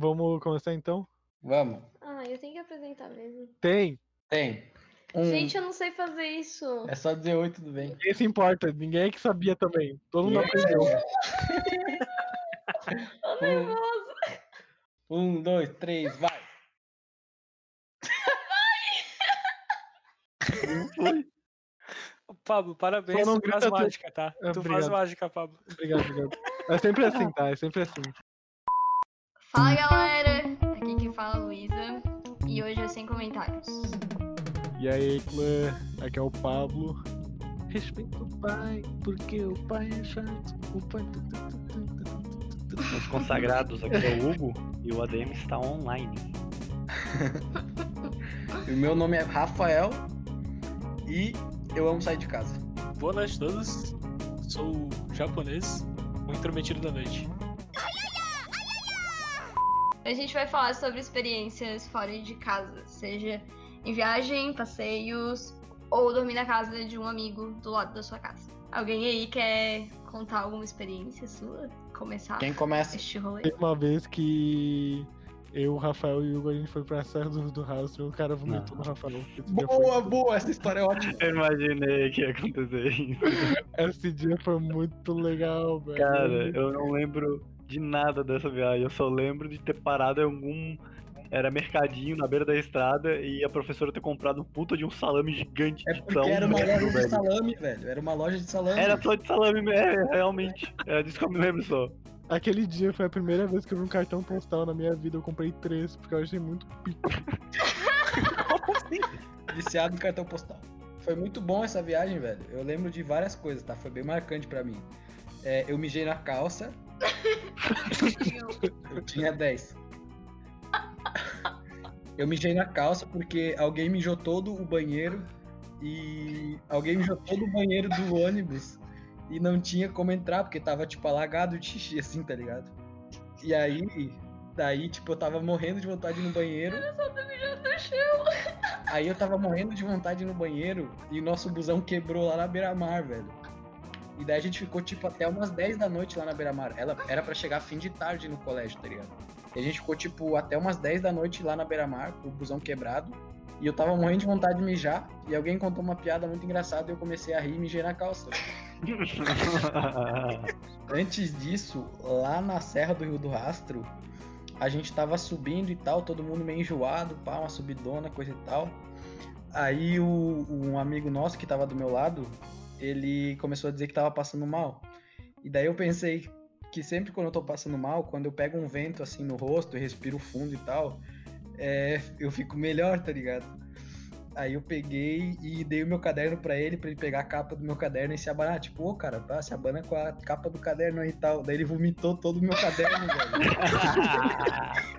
Vamos começar então? Vamos. Ah, eu tenho que apresentar mesmo. Tem. Tem. Um. Gente, eu não sei fazer isso. É só dizer oi, tudo bem. Ninguém se importa. Ninguém é que sabia também. Todo mundo aprendeu. Tô nervosa. Um, dois, três, vai. Pablo, parabéns, tu faz mágica, tá? É, tu obrigado. faz mágica, Pablo. Obrigado, obrigado. É sempre assim, tá? É sempre assim. Fala galera, aqui quem fala é a Luísa. E hoje é sem comentários. E aí, clã? Aqui é o Pablo. Respeita o pai, porque o pai é chato. O pai. Os consagrados aqui é o Hugo e o ADM está online. O meu nome é Rafael e eu amo sair de casa. Boa noite a todos. Sou o japonês, o intrometido da noite. A gente vai falar sobre experiências fora de casa, seja em viagem, passeios ou dormir na casa de um amigo do lado da sua casa. Alguém aí quer contar alguma experiência sua? Começar Quem começa? este rolê? Teve uma vez que eu, o Rafael e o Hugo, a gente foi pra Serra do, do Rastro e o cara vomitou no Rafael. Boa, foi, boa, essa história é ótima. Eu imaginei que ia acontecer isso. esse dia foi muito legal, velho. Cara, eu não lembro de nada dessa viagem. Eu só lembro de ter parado em algum. Era mercadinho na beira da estrada e a professora ter comprado um puta de um salame gigante É de porque era uma loja de salame, velho. Era uma loja de salame. Era só de salame, é, realmente. É disso que eu me lembro só. Aquele dia foi a primeira vez que eu vi um cartão postal na minha vida. Eu comprei três, porque eu achei muito pico. Viciado em cartão postal. Foi muito bom essa viagem, velho. Eu lembro de várias coisas, tá? Foi bem marcante pra mim. É, eu mijei na calça. Eu tinha 10. Eu mijei na calça porque alguém mijou todo o banheiro e alguém mijou todo o banheiro do ônibus e não tinha como entrar porque tava tipo alagado de xixi assim, tá ligado? E aí, daí tipo eu tava morrendo de vontade no banheiro. Só tô mijando no chão. Aí eu tava morrendo de vontade no banheiro e o nosso busão quebrou lá na beira-mar, velho. E daí a gente ficou tipo até umas 10 da noite lá na beira-mar. Ela era pra chegar fim de tarde no colégio, tá ligado? E a gente ficou tipo até umas 10 da noite lá na beira-mar, com o busão quebrado. E eu tava morrendo de vontade de mijar. E alguém contou uma piada muito engraçada e eu comecei a rir e mijei na calça. Antes disso, lá na Serra do Rio do Rastro, a gente tava subindo e tal, todo mundo meio enjoado, pá, uma subidona, coisa e tal. Aí o, um amigo nosso que tava do meu lado, ele começou a dizer que tava passando mal. E daí eu pensei que sempre quando eu tô passando mal, quando eu pego um vento assim no rosto e respiro fundo e tal, é, eu fico melhor, tá ligado? Aí eu peguei e dei o meu caderno pra ele, pra ele pegar a capa do meu caderno e se abanar. Tipo, ô cara, tá, se abana com a capa do caderno aí e tal. Daí ele vomitou todo o meu caderno, velho.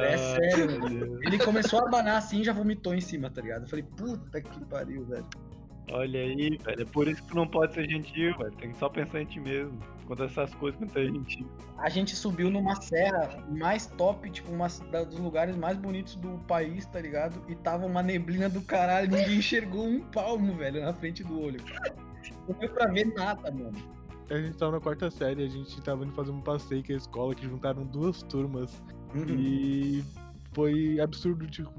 É sério, velho. Ele começou a abanar assim e já vomitou em cima, tá ligado? Eu falei, puta que pariu, velho. Olha aí, velho. É por isso que tu não pode ser gentil, velho. Tem que só pensar em ti mesmo. Quando essas coisas quando tu é gentil. A gente subiu numa serra mais top, tipo, uma da- dos lugares mais bonitos do país, tá ligado? E tava uma neblina do caralho, ninguém enxergou um palmo, velho, na frente do olho. Não deu pra ver nada, mano. A gente tava na quarta série, a gente tava indo fazer um passeio com a escola, que juntaram duas turmas. Uhum. E foi absurdo, tipo.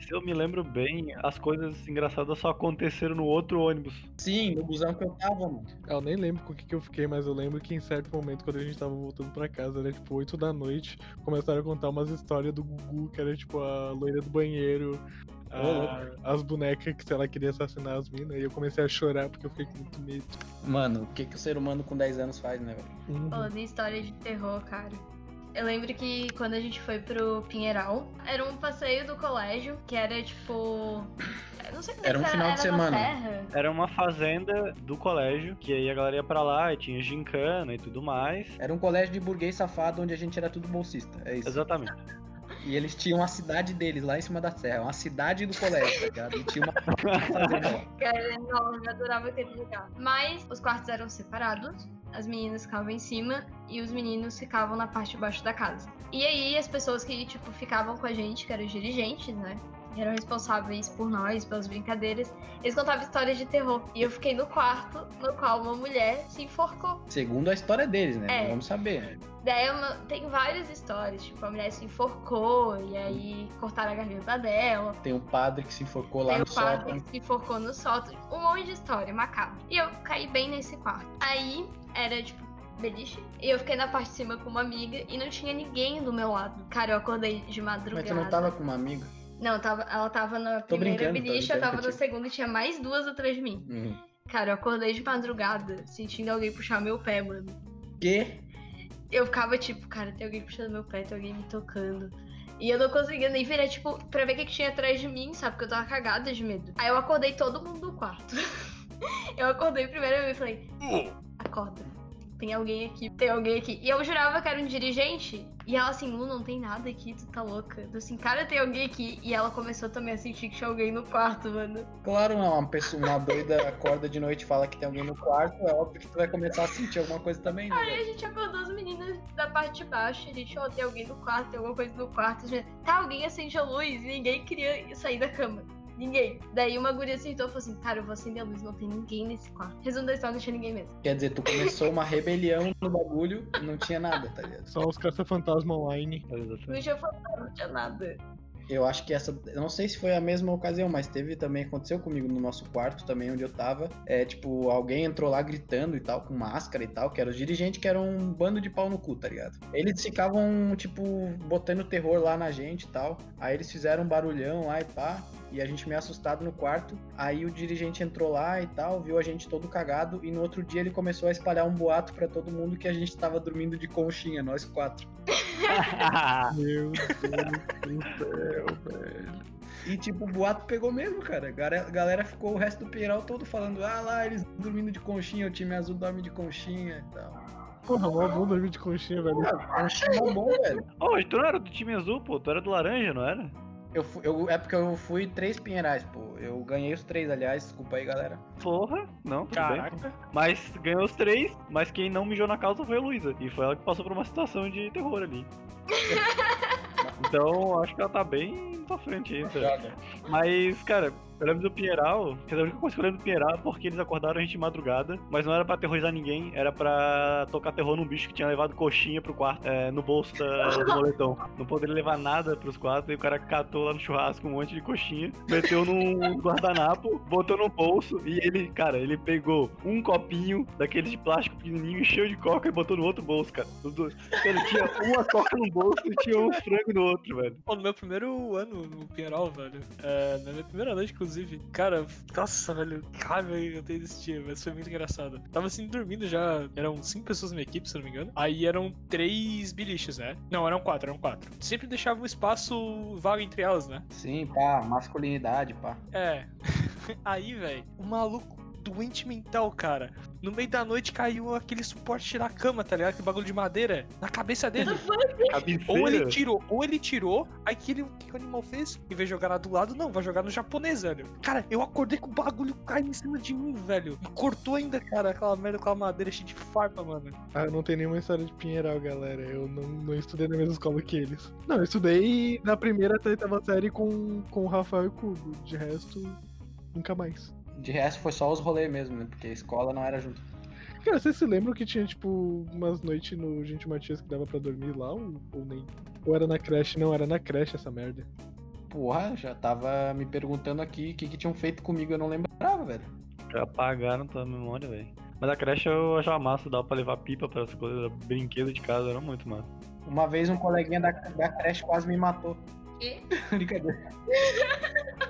Se eu me lembro bem, as coisas engraçadas só aconteceram no outro ônibus. Sim, no busão que eu tava, mano. Eu nem lembro com o que, que eu fiquei, mas eu lembro que em certo momento, quando a gente tava voltando pra casa, era tipo 8 da noite, começaram a contar umas histórias do Gugu, que era tipo a loira do banheiro, as bonecas que se ela queria assassinar as minas, e eu comecei a chorar porque eu fiquei com muito medo. Mano, o que, que o ser humano com 10 anos faz, né, velho? Uhum. Falando em história de terror, cara. Eu lembro que quando a gente foi pro Pinheiral, era um passeio do colégio, que era tipo. eu Não sei como é Era um que final de era na semana. Era uma fazenda do colégio, que aí a galera ia pra lá e tinha gincana e tudo mais. Era um colégio de burguês safado onde a gente era tudo bolsista. É isso. Exatamente. E eles tinham a cidade deles lá em cima da serra. Uma cidade do colégio, tá ligado? E tinha uma fazenda lá. Era enorme, eu adorava aquele lugar. Mas os quartos eram separados. as meninas ficavam em cima e os meninos ficavam na parte de baixo da casa. E aí as pessoas que, tipo, ficavam com a gente, que eram os dirigentes, né? Eram responsáveis por nós, pelas brincadeiras, eles contavam histórias de terror. E eu fiquei no quarto no qual uma mulher se enforcou. Segundo a história deles, né? É. Vamos saber. Daí é uma- tem várias histórias, tipo, a mulher se enforcou e aí cortaram a garganta dela. Tem um padre que se enforcou lá Tem no o padre sótão. que se enforcou no sótão. Um monte de história macabra. E eu caí bem nesse quarto. Aí era, tipo, beliche. E eu fiquei na parte de cima com uma amiga e não tinha ninguém do meu lado. Cara, eu acordei de Mas madrugada. tu não tava com uma amiga? Não, tava, ela tava na Tô primeira beliche, eu tava na segunda e tinha mais duas atrás de mim. Uhum. Cara, eu acordei de madrugada sentindo alguém puxar meu pé, mano. Que? Eu ficava tipo, cara, tem alguém puxando meu pé, tem alguém me tocando. E eu não conseguia nem virar, tipo, pra ver o que, que tinha atrás de mim, sabe? Porque eu tava cagada de medo. Aí eu acordei todo mundo do quarto. eu acordei primeiro e falei, acorda. Tem alguém aqui, tem alguém aqui. E eu jurava que era um dirigente. E ela assim, Lu, não tem nada aqui, tu tá louca. Eu assim, cara, tem alguém aqui. E ela começou também a sentir que tinha alguém no quarto, mano. Claro, não. Uma pessoa, uma doida acorda de noite e fala que tem alguém no quarto, é óbvio que tu vai começar a sentir alguma coisa também, né? Aí a gente acordou as meninas da parte de baixo, a gente, ó, tem alguém no quarto, tem alguma coisa no quarto. Gente, tá, alguém acende a luz e ninguém queria sair da cama. Ninguém. Daí uma guria sentou e falou assim, cara, eu vou acender a luz, não tem ninguém nesse quarto. Resumo da história, não tinha ninguém mesmo. Quer dizer, tu começou uma rebelião no bagulho e não tinha nada, tá ligado? Só os caça-fantasma online. Não tinha fantasma, não tinha nada. Eu acho que essa. Eu não sei se foi a mesma ocasião, mas teve também, aconteceu comigo no nosso quarto também, onde eu tava. É, tipo, alguém entrou lá gritando e tal, com máscara e tal, que era os dirigentes que eram um bando de pau no cu, tá ligado? Eles ficavam, tipo, botando terror lá na gente e tal. Aí eles fizeram um barulhão lá e pá. E a gente meio assustado no quarto. Aí o dirigente entrou lá e tal, viu a gente todo cagado. E no outro dia ele começou a espalhar um boato pra todo mundo que a gente tava dormindo de conchinha, nós quatro. Meu Deus do céu, velho. E tipo, o boato pegou mesmo, cara. A galera- ficou o resto do Pieral todo falando, ah lá, eles dormindo de conchinha, o time azul dorme de conchinha e tal. Porra, mó bom dormir de conchinha, velho. Conchinha é bom, velho. Ô, tu não era do time azul, pô. Tu era do laranja, não era? Eu, fu- eu, é porque eu fui três pinheirais, pô. Eu ganhei os três, aliás. Desculpa aí, galera. Porra, não, tudo bem. Caraca. Mas ganhou os três, mas quem não mijou na calça foi a Luísa. E foi ela que passou por uma situação de terror ali. então, acho que ela tá bem pra frente ainda. Mas, cara, eu lembro do Pieral. quer dizer, A única coisa que eu lembro do Pieral é porque eles acordaram a gente de madrugada. Mas não era pra aterrorizar ninguém, era pra tocar terror num bicho que tinha levado coxinha pro quarto, é, no bolso da- do moletom. Não poderia levar nada pros quatro. E o cara catou lá no churrasco um monte de coxinha, meteu num guardanapo, botou no bolso. E ele, cara, ele pegou um copinho daqueles de plástico pequenininho, encheu de coca e botou no outro bolso, cara. Ele tinha uma coca no bolso e tinha um frango no outro, velho. Pô, no meu primeiro ano no Pinheiral, velho. É, na minha primeira noite, inclusive. Cara, nossa, velho. Raiva eu tenho desse dia, mas foi muito engraçado. Tava assim, dormindo já. Eram cinco pessoas na minha equipe, se não me engano. Aí eram três biliches, né? Não, eram quatro, eram quatro. Sempre deixava um espaço vago entre elas, né? Sim, pá, masculinidade, pá. É. Aí, velho, o maluco doente mental, cara. No meio da noite caiu aquele suporte da cama, tá ligado? Aquele bagulho de madeira na cabeça dele. Ou ele tirou, ou ele tirou, aí que ele, o que o animal fez? Em vez de jogar lá do lado, não, vai jogar no japonês, velho. Cara, eu acordei com o bagulho caindo em cima de mim, velho. E cortou ainda, cara, aquela merda com a madeira cheia de farpa, mano. Ah, eu não tenho nenhuma história de Pinheiral, galera. Eu não, não estudei na mesma escola que eles. Não, eu estudei na primeira até oitava série com, com o Rafael e Cubo. De resto, nunca mais. De resto foi só os rolês mesmo, né? Porque a escola não era junto. Cara, vocês se lembram que tinha, tipo, umas noites no Gente Matias que dava pra dormir lá? Ou, ou nem? Ou era na creche? Não, era na creche essa merda. Porra, já tava me perguntando aqui o que, que tinham feito comigo, eu não lembrava, velho. Já apagaram tua memória, velho. Mas a creche eu achava massa, dava pra levar pipa para as coisas, brinquedo de casa, era muito massa. Uma vez um coleguinha da, da creche quase me matou. Quê? Brincadeira.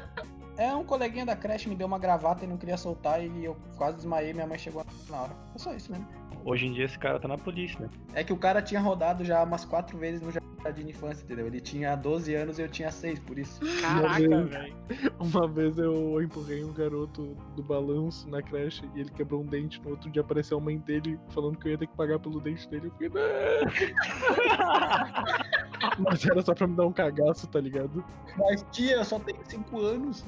É, um coleguinha da creche me deu uma gravata e não queria soltar e eu quase desmaiei, minha mãe chegou na hora. É só isso mesmo. Hoje em dia esse cara tá na polícia, né? É que o cara tinha rodado já umas quatro vezes no jardim de infância, entendeu? Ele tinha 12 anos e eu tinha 6, por isso. Caraca, velho. Uma vez eu empurrei um garoto do balanço na creche e ele quebrou um dente. No outro dia apareceu a mãe dele falando que eu ia ter que pagar pelo dente dele. Eu fiquei, não! Mas era só pra me dar um cagaço, tá ligado? Mas tia, eu só tenho 5 anos.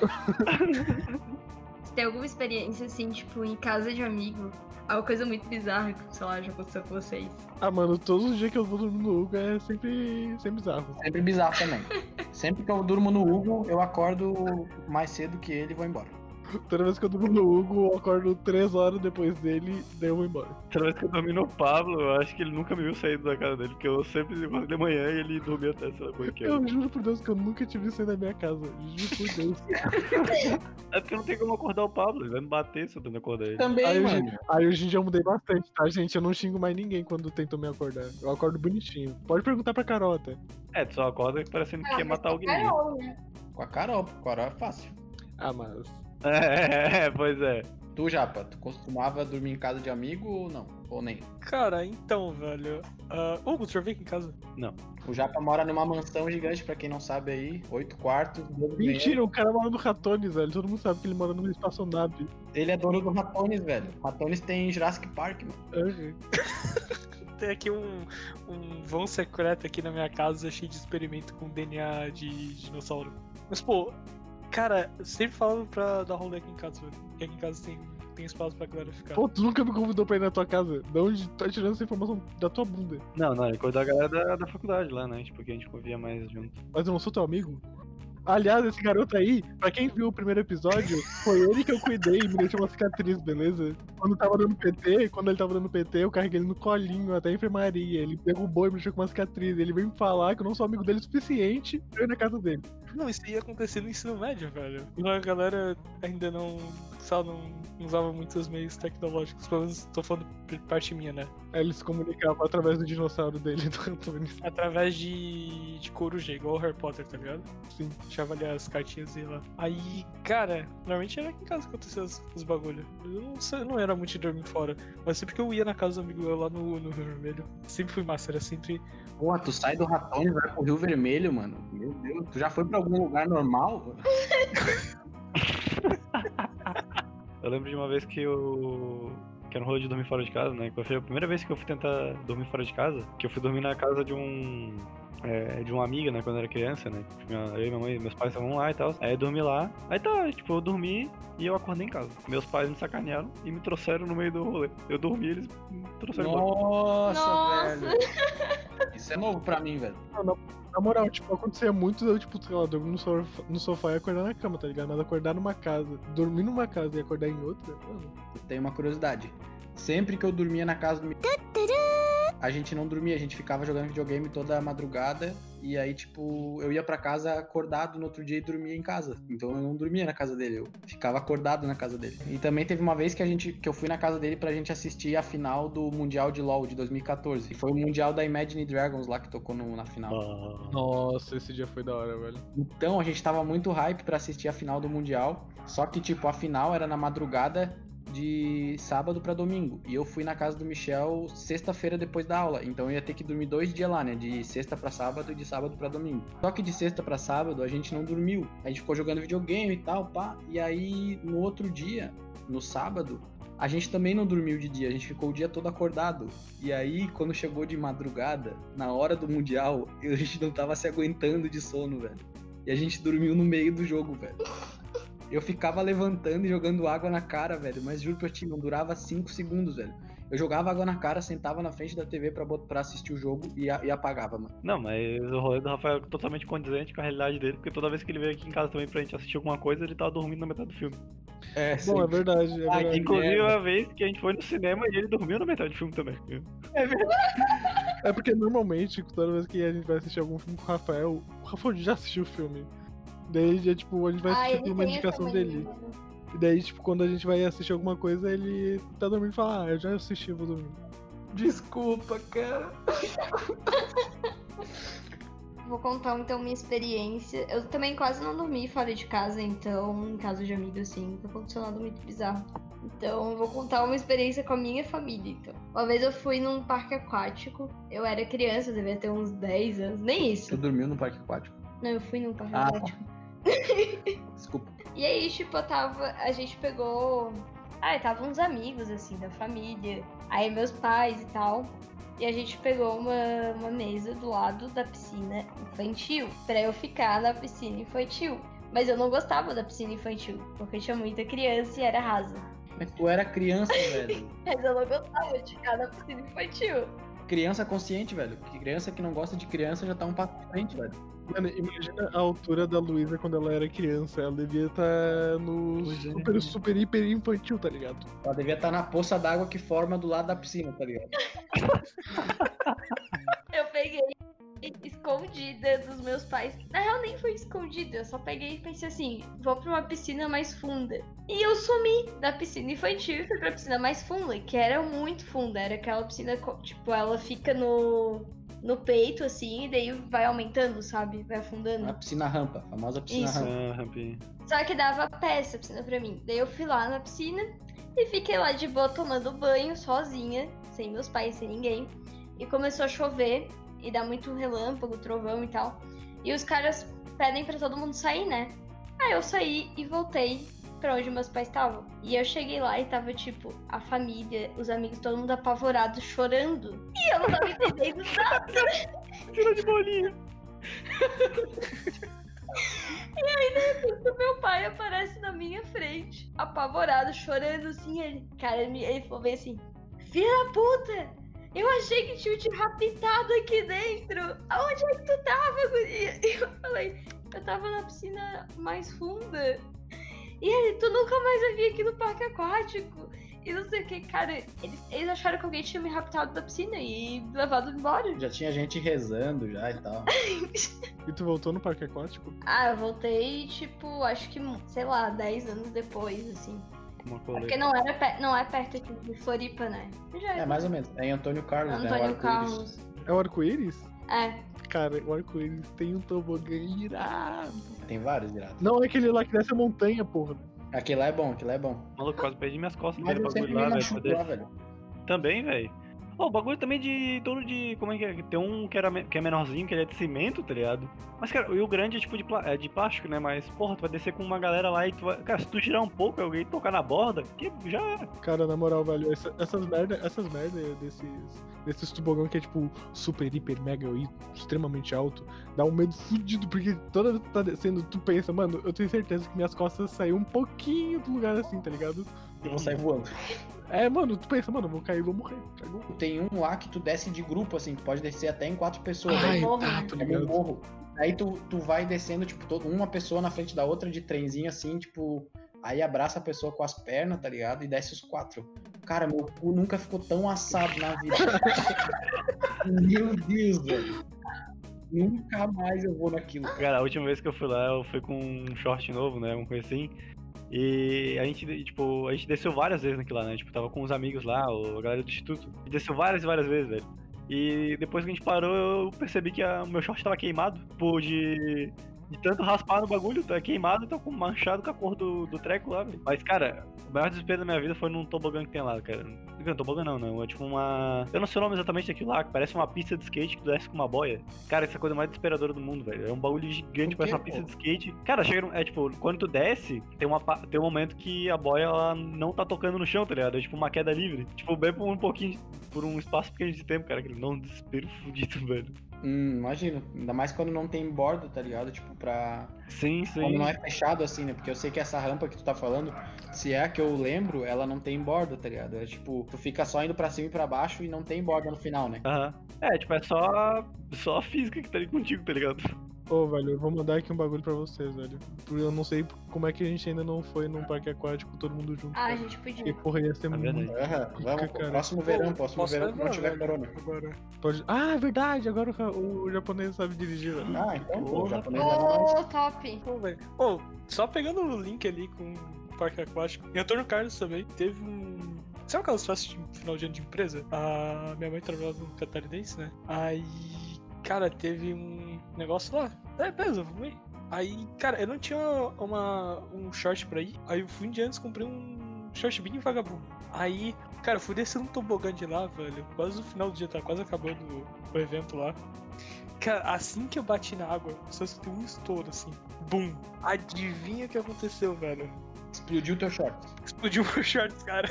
tem alguma experiência assim, tipo, em casa de amigo? Alguma coisa muito bizarra que, sei lá, já aconteceu com vocês? Ah, mano, todos os dias que eu vou dormir no Hugo é sempre, sempre bizarro. Sempre bizarro também. Sempre que eu durmo no Hugo, eu acordo mais cedo que ele e vou embora. Toda vez que eu durmo no Hugo, eu acordo três horas depois dele, daí eu vou embora. Toda vez que eu dormi no Pablo, eu acho que ele nunca me viu sair da casa dele, porque eu sempre acordo de manhã e ele dormia até sei lá quando que era. Eu juro por Deus que eu nunca tive isso aí na minha casa. Juro por Deus. É porque não tem como acordar o Pablo, ele vai me bater se eu tento acordar ele. Também, Aí, mano. hoje, aí hoje em dia eu mudei bastante, tá, gente? Eu não xingo mais ninguém quando tentam me acordar. Eu acordo bonitinho. Pode perguntar pra Carol até. É, tu só acorda parecendo que Ah, quer matar com alguém. Carol, né? Com a Carol, com a Carol é fácil. Ah, mas. É, pois é. Tu, Japa, tu costumava dormir em casa de amigo ou não? Ou nem? Cara, então, velho. Uh, Hugo, tu já veio aqui em casa? O Japa mora numa mansão gigante, pra quem não sabe aí. Oito quartos. Mentira, o cara mora no Ratones, velho. Todo mundo sabe que ele mora numa espaçonave. Ele é dono do Ratones, velho. Ratones tem Jurassic Park, mano. Aham. Tem aqui um, um vão secreto aqui na minha casa cheio de experimento com DNA de dinossauro. Mas, pô, cara, eu sempre falo pra dar rolê aqui em casa. Porque aqui em casa tem, tem espaço pra galera ficar. Pô, tu nunca me convidou pra ir na tua casa. De onde tá tirando essa informação da tua bunda? Não, não, é coisa da galera da, da faculdade lá, né? Tipo, que a gente convia mais junto. Mas eu não sou teu amigo? Aliás, esse garoto aí, pra quem viu o primeiro episódio, foi ele que eu cuidei e me deixou uma cicatriz, beleza? Quando tava dando PT, quando ele tava dando PT, eu carreguei ele no colinho até a enfermaria. Ele derrubou e me deixou com uma cicatriz. Ele veio me falar que eu não sou amigo dele o suficiente pra ir na casa dele. Não, isso ia acontecer no ensino médio, velho. A galera ainda não, sabe, não não usava muitos meios tecnológicos. Pelo menos tô falando por parte minha, né? Aí ele se comunicava através do dinossauro dele, do Antunes. Através de, de coruja, igual o Harry Potter, tá ligado? Sim. Deixava ali as cartinhas e lá. Aí, cara, normalmente era aqui em casa que acontecia os, os bagulho. Eu não, sei, não era muito de dormir fora. Mas sempre que eu ia na casa do amigo meu lá no, no Rio Vermelho, sempre fui massa, era sempre. Pô, tu sai do Ratones e vai pro Rio Vermelho, mano. Meu Deus, tu já foi pra algum lugar normal? Eu lembro de uma vez que eu. Que era um rolê de dormir fora de casa, né? Foi a primeira vez que eu fui tentar dormir fora de casa. Que eu fui dormir na casa de um. É, de uma amiga, né? Quando eu era criança, né? Minha, eu e minha mãe, meus pais estavam lá e tal. Aí eu dormi lá. Aí tá, tipo, eu dormi e eu acordei em casa. Meus pais me sacanearam e me trouxeram no meio do rolê. Eu dormi e eles me trouxeram. Nossa, Nossa. velho. Isso é novo pra mim, velho. Na moral, tipo, acontecia muito eu, tipo, sei lá, dormir no sofá, no sofá e acordar na cama, tá ligado? Mas acordar numa casa, dormir numa casa e acordar em outra, mano. Eu tenho uma curiosidade. Sempre que eu dormia na casa do meu. A gente não dormia, a gente ficava jogando videogame toda a madrugada. E aí, tipo, eu ia pra casa acordado no outro dia e dormia em casa. Então eu não dormia na casa dele, eu ficava acordado na casa dele. E também teve uma vez que a gente que eu fui na casa dele pra gente assistir a final do Mundial de LoL de 2014. E foi o Mundial da Imagine Dragons lá que tocou no- na final. Ah, Nossa, esse dia foi da hora, velho. Então a gente tava muito hype pra assistir a final do Mundial. Só que, tipo, a final era na madrugada de sábado pra domingo. E eu fui na casa do Michel sexta-feira depois da aula. Então eu ia ter que dormir dois dias lá, né? De sexta pra sábado e de sábado pra domingo. Só que de sexta pra sábado a gente não dormiu. A gente ficou jogando videogame e tal, pá. E aí no outro dia, no sábado. A gente também não dormiu de dia, a gente ficou o dia todo acordado. E aí, quando chegou de madrugada, na hora do Mundial, a gente não tava se aguentando de sono, velho. E a gente dormiu no meio do jogo, velho. Eu ficava levantando e jogando água na cara, velho. Mas juro pra ti, não durava 5 segundos, velho. Eu jogava água na cara, sentava na frente da TV pra, pra assistir o jogo e, a- e apagava, mano. Não, mas o rolê do Rafael é totalmente condizente com a realidade dele, porque toda vez que ele veio aqui em casa também pra gente assistir alguma coisa, ele tava dormindo na metade do filme. É, Bom, é verdade, é Ah, verdade. Inclusive, merda. uma vez que a gente foi no cinema e ele dormiu na metade do filme também. É porque normalmente, toda vez que a gente vai assistir algum filme com o Rafael, o Rafael já assistiu o filme. Daí, já, tipo, a gente vai Ah, assistir por uma indicação dele. mano. E daí, tipo, quando a gente vai assistir alguma coisa, ele tá dormindo e fala, ah, eu já assisti, vou dormir. Desculpa, cara. Vou contar então minha experiência. Eu também quase não dormi fora de casa, então, em casa de amigo, assim, aconteceu nada muito bizarro. Então, eu vou contar uma experiência com a minha família, então. Uma vez eu fui num parque aquático. Eu era criança, eu devia ter uns 10 anos, nem isso. Tu dormiu no parque aquático? Não, eu fui num parque Ah, tá. Desculpa. E aí, tipo, eu tava. A gente pegou. Ah, tava uns amigos, assim, da família. Aí meus pais e tal. E a gente pegou uma, uma mesa do lado da piscina infantil. Pra eu ficar na piscina infantil. Mas eu não gostava da piscina infantil, porque tinha muita criança e era rasa. Mas tu era criança, velho. Mas eu não gostava de ficar na piscina infantil. Criança consciente, velho. Criança que não gosta de criança já tá um passo frente, velho. Mano, imagina a altura da Luísa quando ela era criança. Ela devia estar no Pois é, super, né? super, hiper infantil, tá ligado? Ela devia estar na poça d'água que forma do lado da piscina, tá ligado? Eu peguei escondida dos meus pais. Na real, nem foi escondida. Eu só peguei e pensei assim: vou pra uma piscina mais funda. E eu sumi da piscina infantil e fui pra piscina mais funda, que era muito funda. Era aquela piscina, tipo, ela fica no, no peito, assim, e daí vai aumentando, sabe? Vai afundando. A piscina rampa, a famosa piscina Isso. rampa. Ah. Só que dava pé essa piscina pra mim. Daí eu fui lá na piscina e fiquei lá de boa tomando banho, sozinha, sem meus pais, sem ninguém. E começou a chover e dá muito relâmpago, trovão e tal. E os caras pedem pra todo mundo sair, né? Aí eu saí e voltei pra onde meus pais estavam. E eu cheguei lá e tava, tipo, a família, os amigos, todo mundo apavorado, chorando. E eu não tava entendendo nada. Tirou de bolinha. O meu pai aparece na minha frente, apavorado, chorando assim. Ele, cara, ele, falou bem assim: Filha puta! Eu achei que tinha te raptado aqui dentro. Aonde é que tu tava, guria? E eu falei: Eu tava na piscina mais funda. E ele, tu nunca mais vai vir aqui no parque aquático. E não sei o que, cara. Eles, eles acharam que alguém tinha me raptado da piscina e levado embora. Já tinha gente rezando já e tal. E tu voltou no parque aquático? Ah, eu voltei, tipo, acho que, sei lá, 10 anos depois, assim. Uma É porque não, era pe- não é perto aqui de Floripa, né? Já É, mais ou menos. É em Antônio Carlos, né? o Antônio arco-íris. Carlos. É o arco-íris? É, Cara, o arco-íris tem um tobogã irado. Tem vários virados. Não é aquele lá que desce a montanha, porra. Aquele lá é bom, aquele lá é bom. Maluco, quase perdi minhas costas Mas eu sempre me lá, velho. machuco pra lá, descer. velho. Também, velho. Ó, o bagulho também de torno de. Como é que é? Tem um que, era, que é menorzinho, que ele é de cimento, tá ligado? Mas, cara, e o grande é tipo de, é de plástico, né? Mas, porra, tu vai descer com uma galera lá e tu vai. Cara, se tu girar um pouco e alguém tocar na borda, que já era. Cara, na moral, velho, essa- essas merda, essas merda desses, desses tobogão que é tipo super, hiper, mega e extremamente alto, dá um medo fudido, porque toda vez que tu tá descendo, tu pensa, mano, eu tenho certeza que minhas costas saíram um pouquinho do lugar assim, tá ligado? Eu vou sair voando. É, mano, tu pensa, mano, eu vou cair, vou morrer. Cagou. Tem um lá que tu desce de grupo, assim, tu pode descer até em quatro pessoas. Ai, Aí, morro, tá, é meio morro. Aí tu, tu vai descendo, tipo, todo, uma pessoa na frente da outra de trenzinho, assim, tipo. Aí abraça a pessoa com as pernas, tá ligado? E desce os quatro. Cara, meu cu nunca ficou tão assado na vida. meu Deus, velho. Nunca mais eu vou naquilo. Cara, a última vez que eu fui lá, eu fui com um short novo, né? Uma coisa assim. E a gente, tipo, a gente desceu várias vezes naquilo lá, né? Tipo, tava com os amigos lá, a galera do instituto. Desceu várias e várias vezes, velho. E depois que a gente parou, eu percebi que o meu short tava queimado. Por de, de tanto raspar no bagulho, tá queimado, tá com manchado com a cor do, do treco lá, velho. Mas, cara, o maior desespero da minha vida foi num tobogã que tem lá, cara. Não, tobogã não, não. É tipo uma. Eu não sei o nome exatamente daquilo lá, que parece uma pista de skate que tu desce com uma boia. Cara, essa é a coisa mais desesperadora do mundo, velho. É um bagulho gigante, parece uma pista de skate. Cara, chega. É tipo, quando tu desce, tem, uma, tem um momento que a boia ela não tá tocando no chão, tá ligado? É tipo uma queda livre. Tipo, bem por um pouquinho. Por um espaço pequeno de tempo, cara. Aquele não, um desespero fudido, velho. Hum, imagino. Ainda mais quando não tem borda, tá ligado? Tipo, pra. Sim, sim. Quando não é fechado assim, né? Porque eu sei que essa rampa que tu tá falando, se é a que eu lembro, ela não tem borda, tá ligado? É tipo, tu fica só indo pra cima e pra baixo e não tem borda no final, né? Aham. É, tipo, é só, só a física que tá ali contigo, tá ligado? Ô, velho, eu vou mandar aqui um bagulho pra vocês, velho. Porque eu não sei como é que a gente ainda não foi num parque aquático todo mundo junto. ah, a cara. gente Porque, podia. porra, ia ser É muito verdade. Aham, vamos, cara. próximo verão, próximo posso verão que não levar, tiver velho. corona. Agora. Pode... Ah, é verdade, agora o, o japonês sabe dirigir, velho. Ah, então, pô, o japonês é nóis. Ô, top! Pô, velho. Pô, só pegando o link ali com o Parque Aquático. Em Antônio Carlos também teve um. Sabe aquelas festas de final de ano de empresa? A minha mãe trabalhava no catarinense, né? Aí, cara, teve um negócio lá. É, beleza, vamos ir. Aí, cara, eu não tinha uma, um short pra ir. Aí eu fui um dia antes comprei um short bem vagabundo. Aí, cara, eu fui descendo um tobogã de lá, velho. Quase no final do dia, tá quase acabando o, o evento lá. Cara, assim que eu bati na água, só escutei um estouro assim. Bum! Adivinha o que aconteceu, velho? Explodiu teu short. Explodiu o shorts, cara.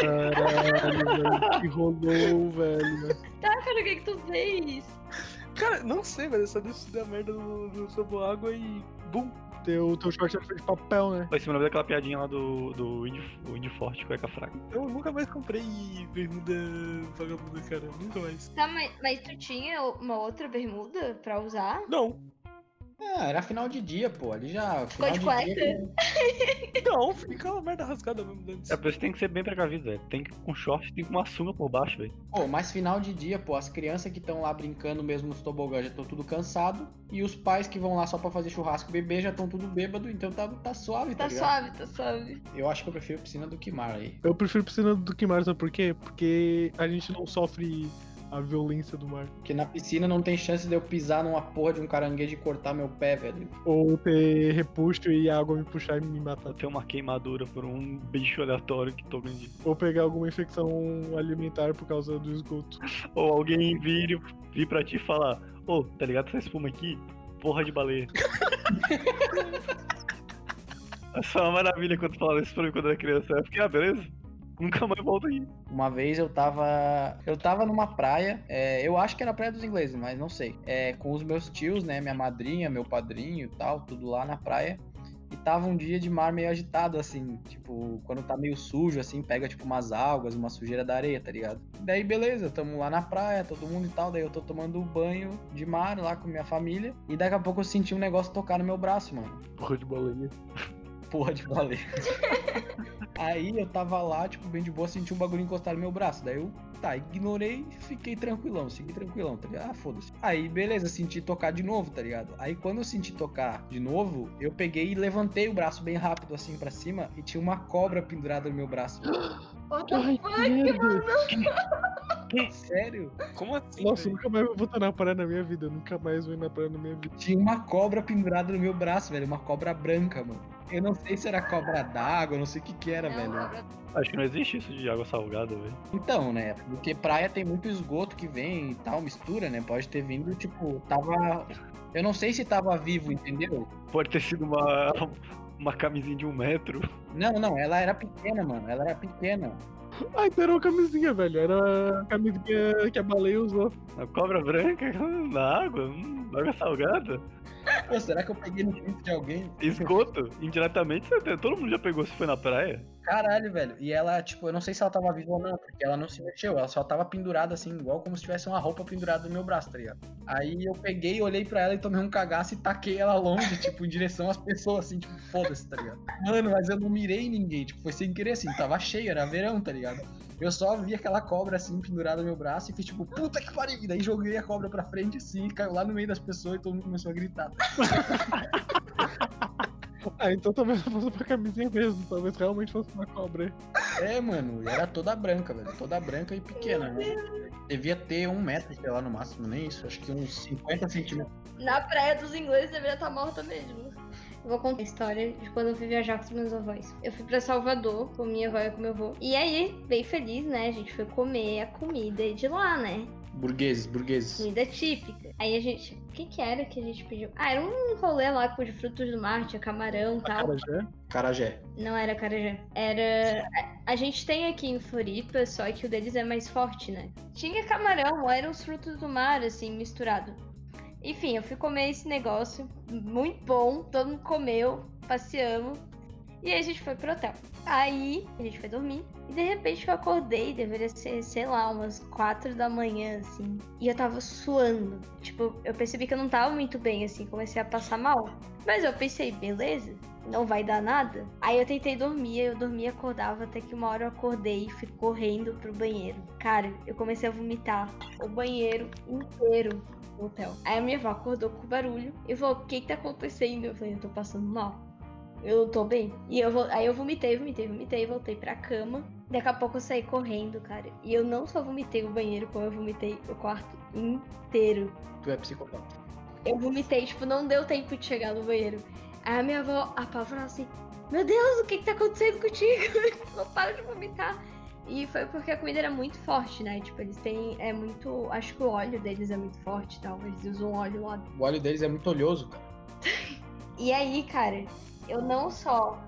Caralho, velho, que rolou, velho. Tá, cara, o que que tu fez? Cara, não sei, velho. Eu só desci da merda do, do água e. Bum! Teu, teu short era feito de papel, né? Vai se lembra daquela piadinha lá do, do Indy Forte, cueca fraca. Eu nunca mais comprei bermuda vagabunda, cara. Nunca mais. Tá, mas, mas tu tinha uma outra bermuda pra usar? Não. Ah, era final de dia, pô. Ali já. Ficou Final de de dia. Não, fica uma merda rasgada mesmo antes. É por isso tem que ser bem precavido, velho. Tem que ir com short, tem que ir com uma sunga por baixo, velho. Pô, mas final de dia, pô, as crianças que estão lá brincando mesmo nos tobogãs já estão tudo cansado. E os pais que vão lá só pra fazer churrasco e beber já estão tudo bêbado, então tá, tá suave, tá, Tá ligado? suave, tá suave. Eu acho que eu prefiro piscina do que mar aí. Eu prefiro piscina do que mar, sabe por quê? Porque a gente não sofre a violência do mar. Porque na piscina não tem chance de eu pisar numa porra de um caranguejo e cortar meu pé, velho. Ou ter repuxo e a água me puxar e me matar. Ter uma queimadura por um bicho aleatório que tô grande. Ou pegar alguma infecção alimentar por causa do esgoto. Ou alguém vir, vir pra ti e falar, ô, tá ligado essa espuma aqui? Porra de baleia. é só uma maravilha quando tu falava isso pra mim quando eu era criança. Eu fiquei, ah, beleza? Nunca mais volto aqui. Uma vez eu tava. Eu tava numa praia, é, eu acho que era a Praia dos Ingleses, mas não sei. É, com os meus tios, né? Minha madrinha, meu padrinho e tal, tudo lá na praia. E tava um dia de mar meio agitado, assim, tipo, quando tá meio sujo, assim, pega tipo umas algas, uma sujeira da areia, tá ligado? Daí beleza, tamo lá na praia, todo mundo e tal, daí eu tô tomando banho de mar lá com minha família. E daqui a pouco eu senti um negócio tocar no meu braço, mano Porra de baleia. Porra de baleia. Aí eu tava lá, tipo, bem de boa, senti um bagulho encostar no meu braço. Daí eu, tá, ignorei e fiquei tranquilão, segui tranquilão, tá ligado? Ah, foda-se. Aí, beleza, senti tocar de novo, tá ligado? Aí quando eu senti tocar de novo, eu peguei e levantei o braço bem rápido, assim, pra cima, e tinha uma cobra pendurada no meu braço. What the fuck, merda. Sério? Como assim? Nossa, eu velho? nunca mais vou voltar na praia na minha vida. Eu nunca mais vou ir na praia na minha vida. Tinha uma cobra pendurada no meu braço, velho. Uma cobra branca, mano. Eu não sei se era cobra d'água, eu não sei o que que era, Não, velho. cobra- Acho que não existe isso de água salgada, velho. Então, né? Porque praia tem muito esgoto que vem e tal, mistura, né? Pode ter vindo, tipo, tava. Eu não sei se tava vivo, entendeu? Pode ter sido uma, uma camisinha de um metro. Não, não, ela era pequena, mano. Ela era pequena. Ah, então era uma camisinha, velho. Era a camisinha que a baleia usou. A cobra branca na água, hum, água salgada. Pô, será que eu peguei no pinto de alguém? Esgoto, indiretamente, você- todo mundo já pegou se foi na praia. Caralho, velho. E ela, tipo, eu não sei se ela tava viva ou não, porque ela não se mexeu. Ela só tava pendurada, assim, igual como se tivesse uma roupa pendurada no meu braço, tá ligado? Aí eu peguei, olhei pra ela e tomei um cagaço e taquei ela longe, tipo, em direção às pessoas, assim, tipo, foda-se, tá ligado? Mano, mas eu não mirei ninguém, tipo, foi sem querer, assim, tava cheio, era verão, tá ligado? Eu só vi aquela cobra, assim, pendurada no meu braço e fiz, tipo, puta que pariu! E daí joguei a cobra pra frente, assim, caiu lá no meio das pessoas e todo mundo começou a gritar. Ah, então talvez fosse uma camisinha mesmo. Talvez realmente fosse uma cobra. É, mano, e era toda branca, velho. Toda branca e pequena, né? Devia ter um metro, sei lá, no máximo, nem isso. Acho que uns 50 centímetros. Na praia dos ingleses deveria estar morta mesmo. Eu vou contar a história de quando eu fui viajar com os meus avós. Eu fui pra Salvador com minha avó e com meu avô. E aí, bem feliz, né? A gente foi comer a comida de lá, né? Burgueses, burgueses. Comida típica. Aí a gente. O que que era que a gente pediu? Ah, era um rolê lá com de frutos do mar, tinha camarão e tal. Acarajé? Carajé. Não era carajé. Era. A a gente tem aqui em Floripa, só que o deles é mais forte, né? Tinha camarão, eram os frutos do mar, assim, misturado. Enfim, eu fui comer esse negócio, muito bom, todo mundo comeu, passeamos. E aí a gente foi pro hotel. Aí a gente foi dormir. E de repente eu acordei, deveria ser, sei lá, umas quatro da manhã, assim. E eu tava suando. Tipo, eu percebi que eu não tava muito bem, assim, comecei a passar mal. Mas eu pensei, beleza, não vai dar nada. Aí eu tentei dormir, eu dormia, acordava, até que uma hora eu acordei e fui correndo pro banheiro. Cara, eu comecei a vomitar o banheiro inteiro no hotel. Aí a minha avó acordou com o barulho e falou: O que que tá acontecendo? Eu falei: Eu tô passando mal. Eu tô bem. E eu vou, aí eu vomitei, vomitei, vomitei, voltei pra cama. Daqui a pouco eu saí correndo, cara. E eu não só vomitei o banheiro, como eu vomitei o quarto inteiro. Tu é psicopata. Eu vomitei, tipo, não deu tempo de chegar no banheiro. Aí a minha avó apavorou assim: Meu Deus, o que que tá acontecendo contigo? não para de vomitar. E foi porque a comida era muito forte, né? Tipo, eles têm. É muito. Acho que o óleo deles é muito forte e tal. Eles usam óleo lá O óleo deles é muito oleoso, cara. E aí, cara, eu não só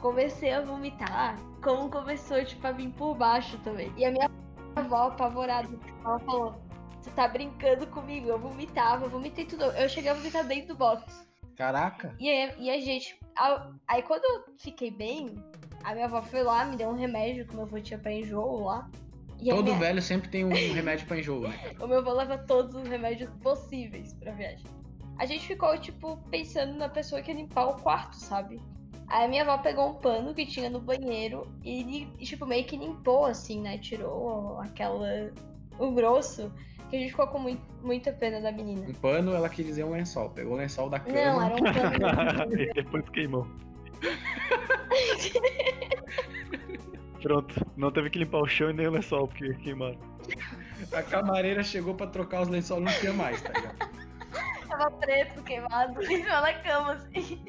comecei a vomitar, como começou, tipo, a vir por baixo também. E a minha avó, apavorada, ela falou: Você tá brincando comigo? Eu vomitava, eu vomitei tudo. Eu cheguei a vomitar dentro do box. Caraca. E, aí- e a gente. a- Aí quando eu fiquei bem, a minha avó foi lá, me deu um remédio que meu avô tinha pra enjoo lá. E Todo minha- velho sempre tem um remédio pra enjoo, né? O meu avô leva todos os remédios possíveis pra viagem. A gente ficou, tipo, pensando na pessoa que ia limpar o quarto, sabe? Aí a minha avó pegou um pano que tinha no banheiro e, e, tipo, meio que limpou, assim, né? Tirou aquela. o grosso. Que a gente ficou com mui- muita pena da menina. Um pano, ela quis dizer um lençol. Pegou o lençol da cama. Não, era um pano. e depois queimou. Pronto, não teve que limpar o chão e nem o lençol, porque queimaram. A camareira chegou pra trocar os lençóis, não tinha mais, tá ligado? Tava preto, queimado, em cima cama, assim.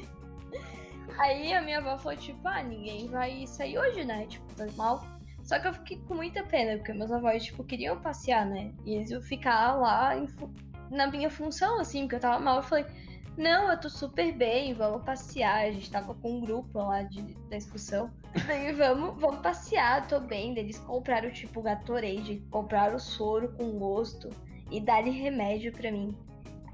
Aí a minha avó falou, tipo, ah, ninguém vai sair hoje, né? Tipo, tá mal. Só que eu fiquei com muita pena, porque meus avós, tipo, queriam passear, né? E eles iam ficar lá em na minha função, assim, porque eu tava mal. Eu falei, não, eu tô super bem, vamos passear. A gente tava com um grupo lá de, da excursão. Daí, vamos, vamos passear, tô bem. Eles compraram, tipo, Gatorade, compraram soro com gosto e deram remédio pra mim.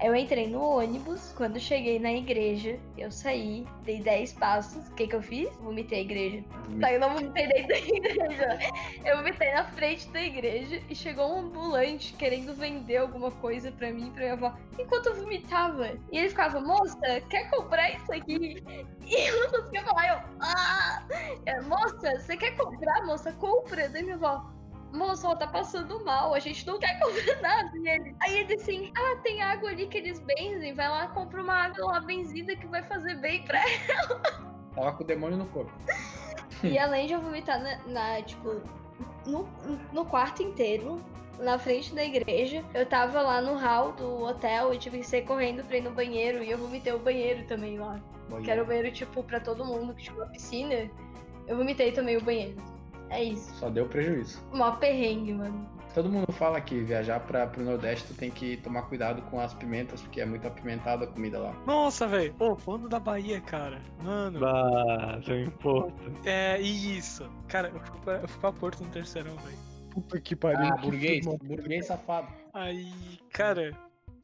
Eu entrei no ônibus, quando cheguei na igreja, eu saí, dei 10 passos. O que que eu fiz? Vomitei a igreja. Tá, eu não vomitei dentro da igreja. Eu vomitei na frente da igreja e chegou um ambulante querendo vender alguma coisa pra mim pra minha avó. Enquanto eu vomitava. E ele ficava, moça, quer comprar isso aqui? E eu não conseguia falar, eu, ah! Moça, você quer comprar, moça? Compra. Daí minha avó, ela tá passando mal, a gente não quer comprar nada. E ele, aí ele assim, ah, tem água ali que eles benzem, vai lá, compra uma água lá benzida que vai fazer bem pra Tava com o demônio no corpo. E além de eu vomitar na, na, tipo, no, no quarto inteiro, na frente da igreja, eu tava lá no hall do hotel e tive que sair correndo pra ir no banheiro. E eu vomitei o banheiro também lá. Que era o banheiro, tipo, pra todo mundo que tinha uma piscina. Eu vomitei também o banheiro. É isso. Só deu prejuízo. Mó perrengue, mano. Todo mundo fala que viajar pra, pro Nordeste tu tem que tomar cuidado com as pimentas, porque é muito apimentada a comida lá. Nossa, velho. Pô, falando da Bahia, cara. Mano. Ah, seu imposto. É isso. Cara, eu fui pra, eu fui pra Porto no terceirão, velho. Puta que pariu. Ah, burguês, burguês safado. Aí, cara,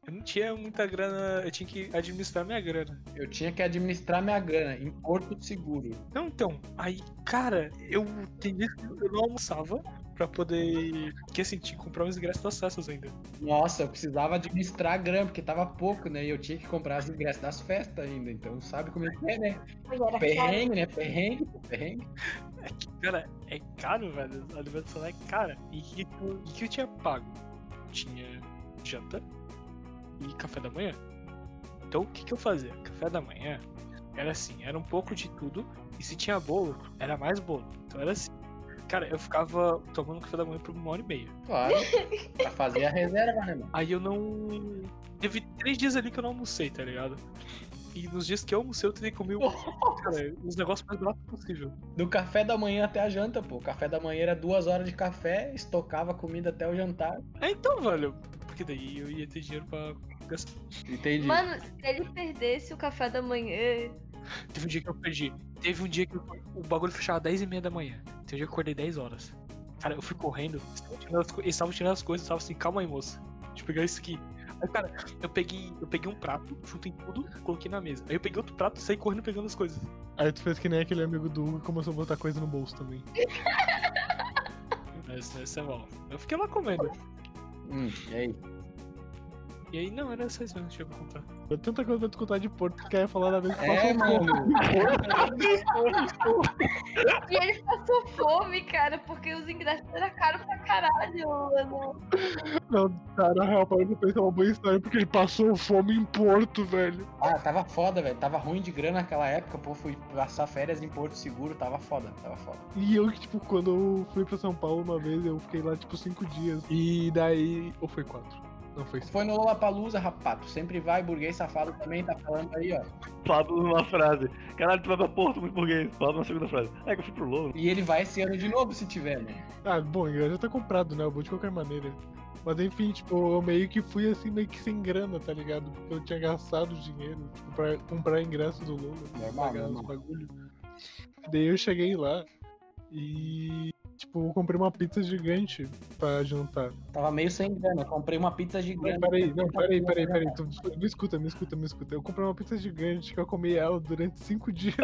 eu não tinha muita grana. Eu tinha que administrar minha grana. Eu tinha que administrar minha grana em Porto Seguro. Não, então. Aí, cara, eu eu não almoçava pra poder. Que assim, tinha que comprar os ingressos das festas ainda. Nossa, eu precisava administrar a grana, porque tava pouco, né? E eu tinha que comprar os ingressos das festas ainda. Então sabe como é que é, né? Perrengue, né? Perrengue, perrengue. É que, cara, é caro, velho. A alimentação é cara. E o que, que, eu- que que eu tinha pago? Tinha janta e café da manhã. Então o que, que eu fazia? Café da manhã era assim, era um pouco de tudo. E se tinha bolo, era mais bolo. Então era assim. Cara, eu ficava tomando café da manhã por uma hora e meia. Claro. pra fazer a reserva, né, mano? Aí eu não. Teve três dias ali que eu não almocei, tá ligado? E nos dias que eu almocei, eu tentei comer cara, os negócios mais baratos possível. Do café da manhã até a janta, pô. Café da manhã era duas horas de café, estocava comida até o jantar. É então, velho. Porque daí eu ia ter dinheiro pra gastar. Entendi. Mano, se ele perdesse o café da manhã. Teve um dia que eu perdi. Teve um dia que eu- o bagulho fechava 10 e meia da manhã. Tem um dia que eu acordei 10 horas. Cara, eu fui correndo. eles estavam tirando as coisas. Eu tava assim, calma aí, moça. Deixa eu pegar isso aqui. Aí, cara, eu peguei, eu peguei um prato, juntei tudo, coloquei na mesa. Aí eu peguei outro prato e saí correndo pegando as coisas. Aí tu fez que nem aquele amigo do Hugo e começou a botar coisa no bolso também. Essa é bom. Eu fiquei lá comendo. Hum, e aí? E aí, não, era só isso mesmo que pra contar. É tanta coisa pra tu contar de Porto que quer falar da vez que É, passou mano. E ele passou fome, cara, porque os ingressos eram caros pra caralho, mano. Não, cara, na real, parando pra pensar uma boa história, porque ele passou fome em Porto, velho. Ah, tava foda, velho. Tava ruim de grana naquela época, pô. Fui passar férias em Porto Seguro, tava foda, tava foda. E eu, tipo, quando eu fui pra São Paulo uma vez, eu fiquei lá, tipo, cinco dias. E daí. Ou foi quatro? Não, foi cinco. Foi no Lollapalooza, rapato. Sempre vai, burguês safado também tá falando aí, ó. Fábio numa frase. Caralho, tu vai pra Porto, muito burguês. Fábio na segunda frase. É que eu fui pro Louro. E ele vai esse ano de novo, se tiver, né? Ah, bom, já tá comprado, né? Eu vou de qualquer maneira. Mas enfim, tipo, eu meio que fui assim, meio que sem grana, tá ligado? Porque eu tinha gastado dinheiro, tipo, pra comprar ingresso do Lula, Normal, pagar os bagulho. Daí eu cheguei lá e. tipo, eu comprei uma pizza gigante pra jantar. Tava meio sem grana. Comprei uma pizza Não, gigante. peraí, não, peraí, peraí, peraí. Tu, me escuta, me escuta, me escuta. Eu comprei uma pizza gigante que eu comi ela durante cinco dias.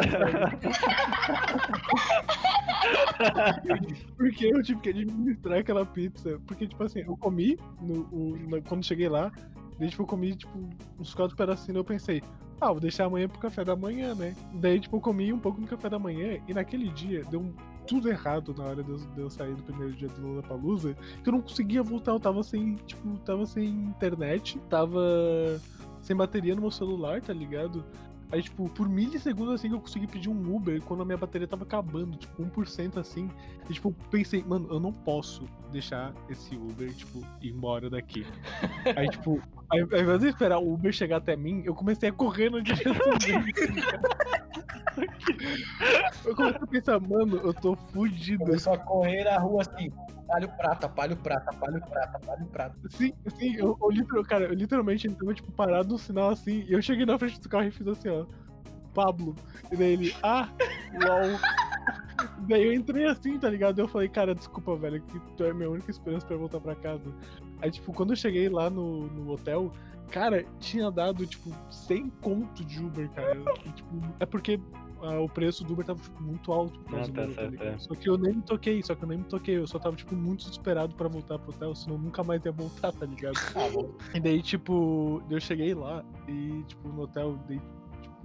Porque eu tive que administrar aquela pizza. Porque, tipo assim, eu comi no, o- na- quando cheguei lá, daí, tipo, eu comi, tipo, uns quatro pedacinhos e eu pensei, ah, vou deixar amanhã pro café da manhã, né? Daí, tipo, eu comi um pouco no café da manhã e naquele dia deu um- tudo errado na hora de eu, de eu sair do primeiro dia do Lollapalooza, que eu não conseguia voltar, eu tava sem, tipo, tava sem internet, tava sem bateria no meu celular, tá ligado? Aí, tipo, por milissegundos assim que eu consegui pedir um Uber quando a minha bateria tava acabando, tipo, 1% assim. E, tipo, pensei, mano, eu não posso deixar esse Uber, tipo, ir embora daqui. Aí, tipo, ao invés de esperar o Uber chegar até mim, eu comecei a correr na direção dele. Eu comecei a pensar, mano, eu tô fudido. Começou a correr na rua assim. Palho prata, palho prata, palho prata, palho prata. Sim, sim, eu, eu, literal- cara, eu literalmente ele tava, tipo, parado no sinal assim, e eu cheguei na frente do carro e fiz assim, ó. Pablo. E daí ele, ah, lol. daí eu entrei assim, tá ligado? Eu falei, cara, desculpa, velho, que tu é a minha única esperança pra voltar pra casa. Aí, tipo, quando eu cheguei lá no, no hotel, cara, tinha dado, tipo, 100 conto de Uber, cara. E, tipo, é porque ah, o preço do Uber tava tipo, muito alto por causa Ah, do tá Uber, tá certo, ligado? é. Só que eu nem me toquei, só que eu nem me toquei. Eu só tava, tipo, muito desesperado pra voltar pro hotel, senão eu nunca mais ia voltar, tá ligado? E daí, tipo, eu cheguei lá e, tipo, no hotel, tipo,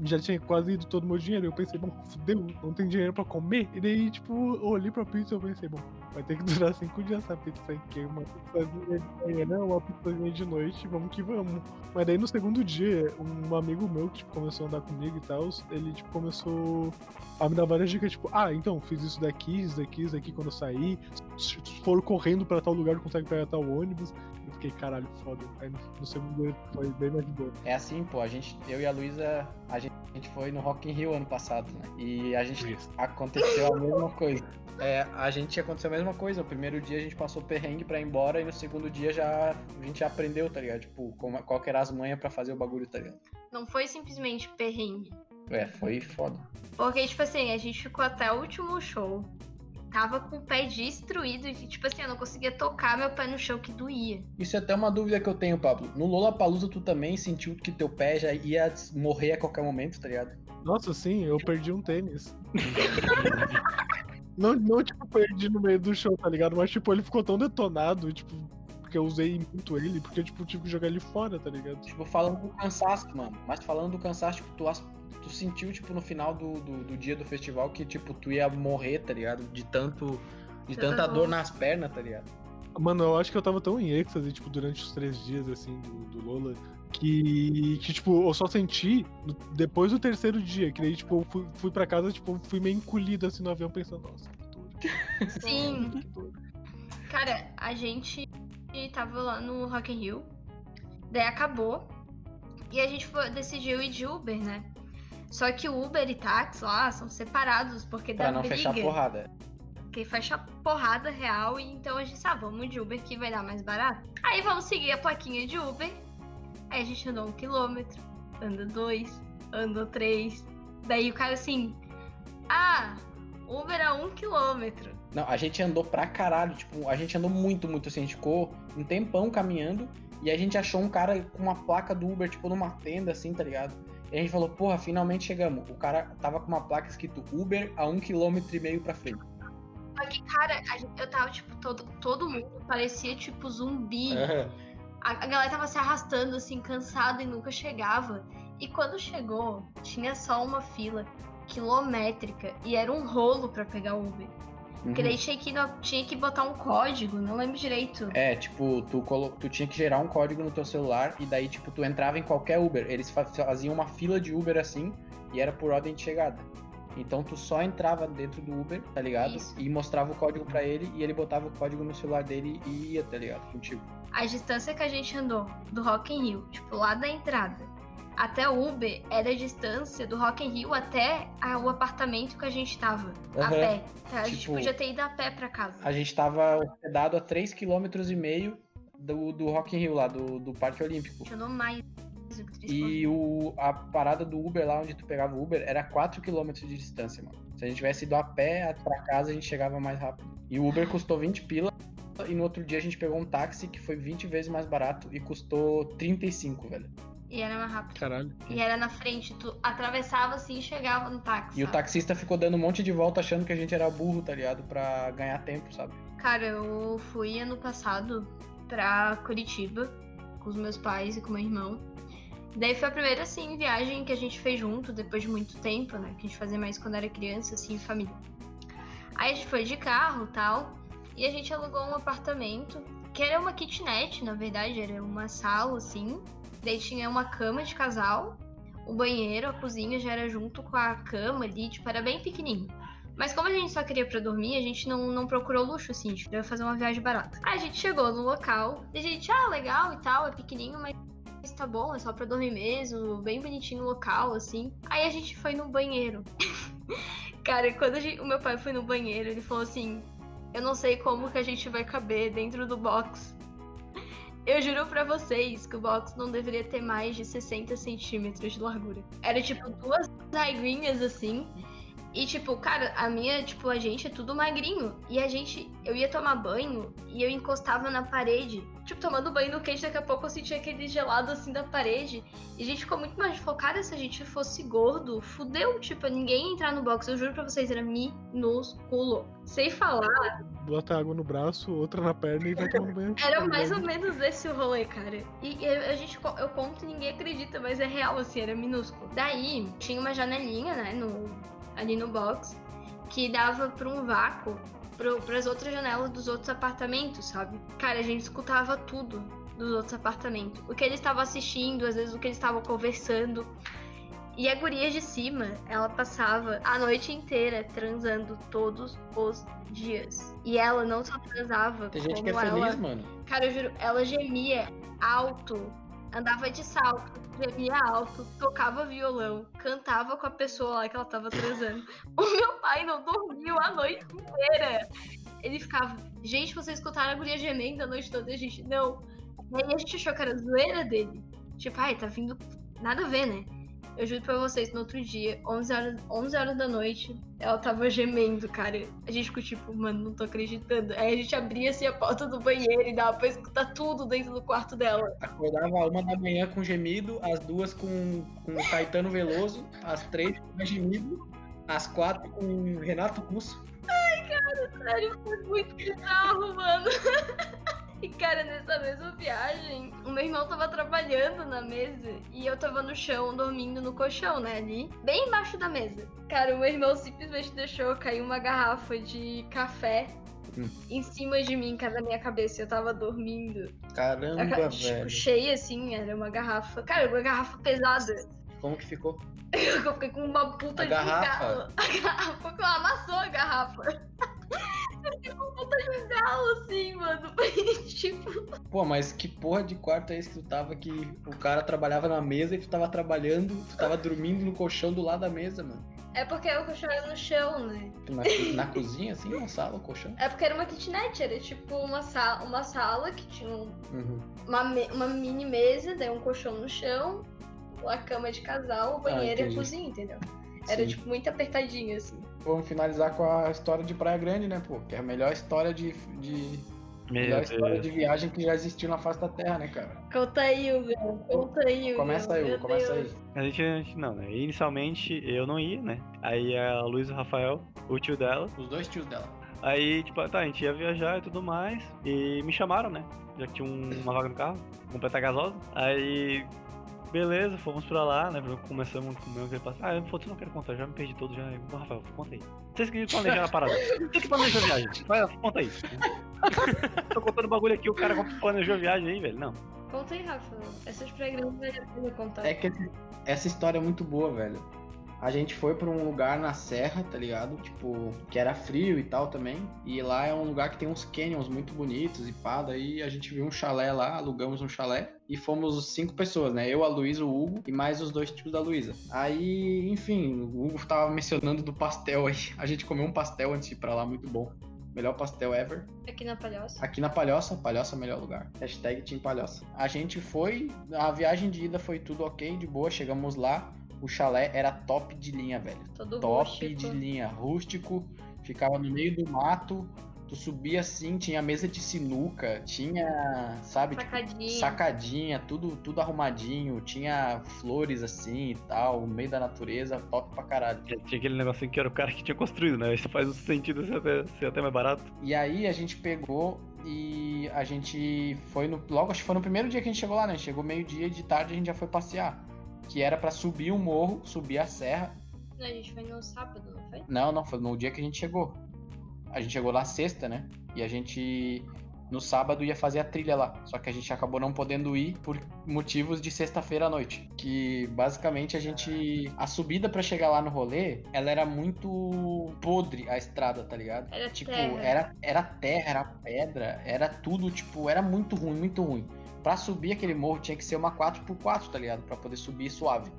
já tinha quase ido todo o meu dinheiro. Eu pensei, bom, fudeu, não tem dinheiro pra comer. E daí, tipo, olhei pra pizza e pensei, bom, vai ter que durar cinco dias essa pizza aqui. Uma pizzazinha de manhã, uma pizzazinha de noite, vamos que vamos. Mas daí no segundo dia, um amigo meu que tipo, começou a andar comigo e tal, ele tipo, começou a me dar várias dicas, tipo, ah, então, fiz isso daqui, isso daqui, isso daqui quando eu saí. Se for correndo pra tal lugar, consegue pegar tal ônibus. Fiquei, caralho, foda. Aí no, no segundo dia foi bem mais de boa. É assim, pô, a gente, eu e a Luísa, a gente, a gente foi no Rock in Rio ano passado, né? E a gente Isso. aconteceu a mesma coisa. É, a gente aconteceu a mesma coisa. O primeiro dia a gente passou perrengue pra ir embora e no segundo dia já a gente já aprendeu, tá ligado? Tipo, como, qual que era as manhas pra fazer o bagulho, tá ligado? Não foi simplesmente perrengue. É, foi foda. Porque, tipo assim, a gente ficou até o último show. Tava com o pé destruído e, tipo assim, eu não conseguia tocar meu pé no chão que doía. Isso é até uma dúvida que eu tenho, Pablo. No Lollapalooza tu também sentiu que teu pé já ia morrer a qualquer momento, tá ligado? Nossa, sim, eu perdi um tênis. não, não, tipo, perdi no meio do show, tá ligado? Mas, tipo, ele ficou tão detonado, tipo, porque eu usei muito ele, porque eu, tipo, tive que jogar ele fora, tá ligado? Tipo, falando do cansaço, mano. Mas falando do cansaço, tipo, tu, tu sentiu, tipo, no final do, do, do dia do festival que, tipo, tu ia morrer, tá ligado? De tanto. De Tanta tanta dor. nas pernas, tá ligado? Mano, eu acho que eu tava tão em êxtase, tipo, durante os três dias, assim, do, do Lola, que, que, tipo, eu só senti depois do terceiro dia, que daí, tipo, eu fui, fui pra casa, tipo, fui meio encolhido, assim, no avião, pensando, nossa, que dor. Sim. Que dor. Cara, a gente tava lá no Rock in Rio. Daí acabou. E a gente foi- decidiu ir de Uber, né? Só que Uber e táxi lá são separados, porque Pra dá não briga. fechar porrada. Porque fecha porrada real. E então a gente, ah, vamos de Uber que vai dar mais barato. Aí vamos seguir a plaquinha de Uber. Aí a gente andou um quilômetro, anda dois, anda três. Daí o cara assim, ah, Uber a um quilômetro. Não, a gente andou pra caralho, tipo, a gente andou muito, muito assim, a gente ficou um tempão caminhando e a gente achou um cara com uma placa do Uber, tipo, numa tenda, assim, tá ligado? E a gente falou, porra, finalmente chegamos. O cara tava com uma placa escrito Uber a um quilômetro e meio pra frente. Só que, cara, a gente- eu tava, tipo, todo, todo mundo parecia, tipo, zumbi. Aham. A, a galera tava se arrastando, assim, cansada e nunca chegava. E quando chegou, tinha só uma fila quilométrica e era um rolo pra pegar o Uber. Porque Uhum. daí tinha que, tinha que botar um código, não lembro direito. É, tipo, tu, colo... tu tinha que gerar um código no teu celular e daí, tipo, tu entrava em qualquer Uber. Eles fa- faziam uma fila de Uber assim e era por ordem de chegada. Então tu só entrava dentro do Uber, tá ligado? Isso. E mostrava o código pra ele e ele botava o código no celular dele e ia, tá ligado? Contigo. A distância que a gente andou do Rock in Rio, tipo, lá da entrada, até o Uber era a distância do Rock in Rio até a- o apartamento que a gente tava, a Aham. pé. A gente Tipo- podia ter ido a pé pra casa. A gente tava hospedado a 3,5 km do, do Rock in Rio lá, do, do Parque Olímpico. A gente andou mais E o, a parada do Uber lá onde tu pegava o Uber era 4 km de distância, mano. Se a gente tivesse ido a pé pra casa, a gente chegava mais rápido. E o Uber custou 20 pila. E no outro dia a gente pegou um táxi que foi 20 vezes mais barato e custou 35, velho. E era mais rápido. Caralho. E era na frente, tu atravessava assim e chegava no táxi. E o sabe? taxista ficou dando um monte de volta achando que a gente era burro, tá ligado? Pra ganhar tempo, sabe? Cara, eu fui ano passado pra Curitiba com os meus pais e com meu irmão. Daí foi a primeira, assim, viagem que a gente fez junto, depois de muito tempo, né? Que a gente fazia mais quando era criança, assim, família. Aí a gente foi de carro tal, e a gente alugou um apartamento, que era uma kitnet, na verdade, era uma sala, assim. Daí tinha uma cama de casal, o banheiro, a cozinha já era junto com a cama ali, tipo, era bem pequenininho. Mas como a gente só queria pra dormir, a gente não, não procurou luxo, assim, a gente queria fazer uma viagem barata. Aí a gente chegou no local, e a gente, ah, legal e tal, é pequenininho, mas tá bom, é só pra dormir mesmo, bem bonitinho o local, assim. Aí a gente foi no banheiro. Cara, quando gente- o meu pai foi no banheiro, ele falou assim: Eu não sei como que a gente vai caber dentro do box. Eu juro pra vocês que o box não deveria ter mais de 60 centímetros de largura. Era tipo duas regrinhas assim. E tipo, cara, a minha, tipo, a gente é tudo magrinho. E a gente, eu ia tomar banho e eu encostava na parede. Tipo, tomando banho no quente, daqui a pouco eu sentia aquele gelado assim da parede. E a gente ficou muito mais falou, cara, se a gente fosse gordo, fudeu. Tipo, ninguém ia entrar no box. Eu juro pra vocês, era minúsculo. Sem falar, Bota água no braço, outra na perna e vai tomando banho. era mais ou menos esse o rolê, cara. E a gente, eu conto e ninguém acredita, mas é real, assim, era minúsculo. Daí, tinha uma janelinha, né, no, ali no box, que dava pra um vácuo pro, pras outras janelas dos outros apartamentos, sabe? Cara, a gente escutava tudo dos outros apartamentos. O que eles estavam assistindo, às vezes o que eles estavam conversando. E a guria de cima, ela passava a noite inteira transando todos os dias. E ela não só transava, Tem gente que é como ela feliz, mano. Cara, eu juro, ela gemia alto, andava de salto, gemia alto, tocava violão, cantava com a pessoa lá que ela tava transando. O meu pai não dormiu a noite inteira. Ele ficava, gente, vocês escutaram a guria gemendo a noite toda? A gente, não. E aí a gente achou que era zoeira dele. Tipo, ai, tá vindo. Nada a ver, né? Eu juro pra vocês, no outro dia, 11 horas, 11 horas da noite, ela tava gemendo, cara. A gente ficou tipo, mano, não tô acreditando. Aí a gente abria assim a porta do banheiro e dava pra escutar tudo dentro do quarto dela. Acordava uma da manhã com gemido, as duas com, com o Caetano Veloso, as três com gemido, as quatro com Renato Russo. Sério, foi muito bizarro, mano. E, cara, nessa mesma viagem, o meu irmão tava trabalhando na mesa e eu tava no chão, dormindo no colchão, né, ali, bem embaixo da mesa. Cara, o meu irmão simplesmente deixou cair uma garrafa de café Hum. em cima de mim, cara, na minha cabeça. Eu tava dormindo. Caramba, A ca- tipo, velho. cheia, assim, era uma garrafa. Cara, uma garrafa pesada. Como que ficou? Eu fiquei com uma puta A de garrafa? galo. A garrafa, amassou a garrafa. Com puta de um galo, assim, mano. tipo, Pô, mas que porra de quarto é esse que tu tava que o cara trabalhava na mesa e tu tava trabalhando, tu tava dormindo no colchão do lado da mesa, mano? é porque o colchão era no chão, né? Na, na cozinha, assim, na sala, o colchão. É porque era uma kitnet, era tipo uma sala, uma sala que tinha um- Uhum. uma, me- uma mini mesa, daí um colchão no chão, uma cama de casal, o banheiro e a Ah, cozinha, entendeu? Era Sim. tipo muito apertadinho, assim. Vamos finalizar com a história de Praia Grande, né, pô? Que é a melhor história de, de melhor história de viagem que já existiu na face da Terra, né, cara? Conta aí, Hugo. Conta aí, Hugo. Começa aí, Hugo, começa aí. A gente, a gente não, né? Inicialmente eu não ia, né? Aí a Luiz e o Rafael, o tio dela. Os dois tios dela. Aí, tipo, tá, a gente ia viajar e tudo mais. E me chamaram, né? Já que tinha um- uma vaga no carro, completa gasosa. Aí, beleza, fomos pra lá, né? Começamos com o meu que Ah, eu não quero contar, já me perdi todo, já. Ô, Rafael, conta aí. Vocês que planejaram a parada. Vocês que planejaram a viagem. Vai, conta aí. Tô contando bagulho aqui, o cara planejou a viagem aí, velho. Não. Conta aí, Rafa. Essas programas vale a pena contar. É que essa história é muito boa, velho. A gente foi pra um lugar na serra, tá ligado? Tipo, que era frio e tal também. E lá é um lugar que tem uns canyons muito bonitos e pá. Daí a gente viu um chalé lá, alugamos um chalé. E fomos cinco pessoas, né? Eu, a Luísa, o Hugo e mais os dois tios da Luísa. Aí, enfim, o Hugo tava mencionando do pastel aí. A gente comeu um pastel antes de ir pra lá, muito bom. Melhor pastel ever. Aqui na Palhoça. Aqui na Palhoça, Palhoça é o melhor lugar. Hashtag Team Palhoça. A gente foi, a viagem de ida foi tudo ok, de boa, chegamos lá. O chalé era top de linha, velho. Todo top rústico. de linha, rústico, ficava no meio do mato, tu subia assim, tinha mesa de sinuca, tinha, sabe, tipo, Sacadinha. sacadinha, tudo, tudo arrumadinho, tinha flores assim e tal, no meio da natureza, top pra caralho. Tinha tinha aquele negocinho que era o cara que tinha construído, né? Isso faz sentido ser até, ser até mais barato. E aí a gente pegou e a gente foi no. Logo, acho que foi no primeiro dia que a gente chegou lá, né? Chegou meio-dia e de tarde a gente já foi passear. Que era pra subir o morro, subir a serra. Não, a gente foi no sábado, não foi? Não, não, foi no dia que a gente chegou. A gente chegou lá sexta, né? E a gente no sábado ia fazer a trilha lá. Só que a gente acabou não podendo ir por motivos de sexta-feira à noite. Que basicamente a gente. A subida pra chegar lá no rolê, ela era muito podre a estrada, tá ligado? Era Tipo, terra. era, era terra, era pedra, era tudo, tipo, era muito ruim, muito ruim. Pra subir aquele morro tinha que ser uma 4x4, tá ligado? Pra poder subir suave.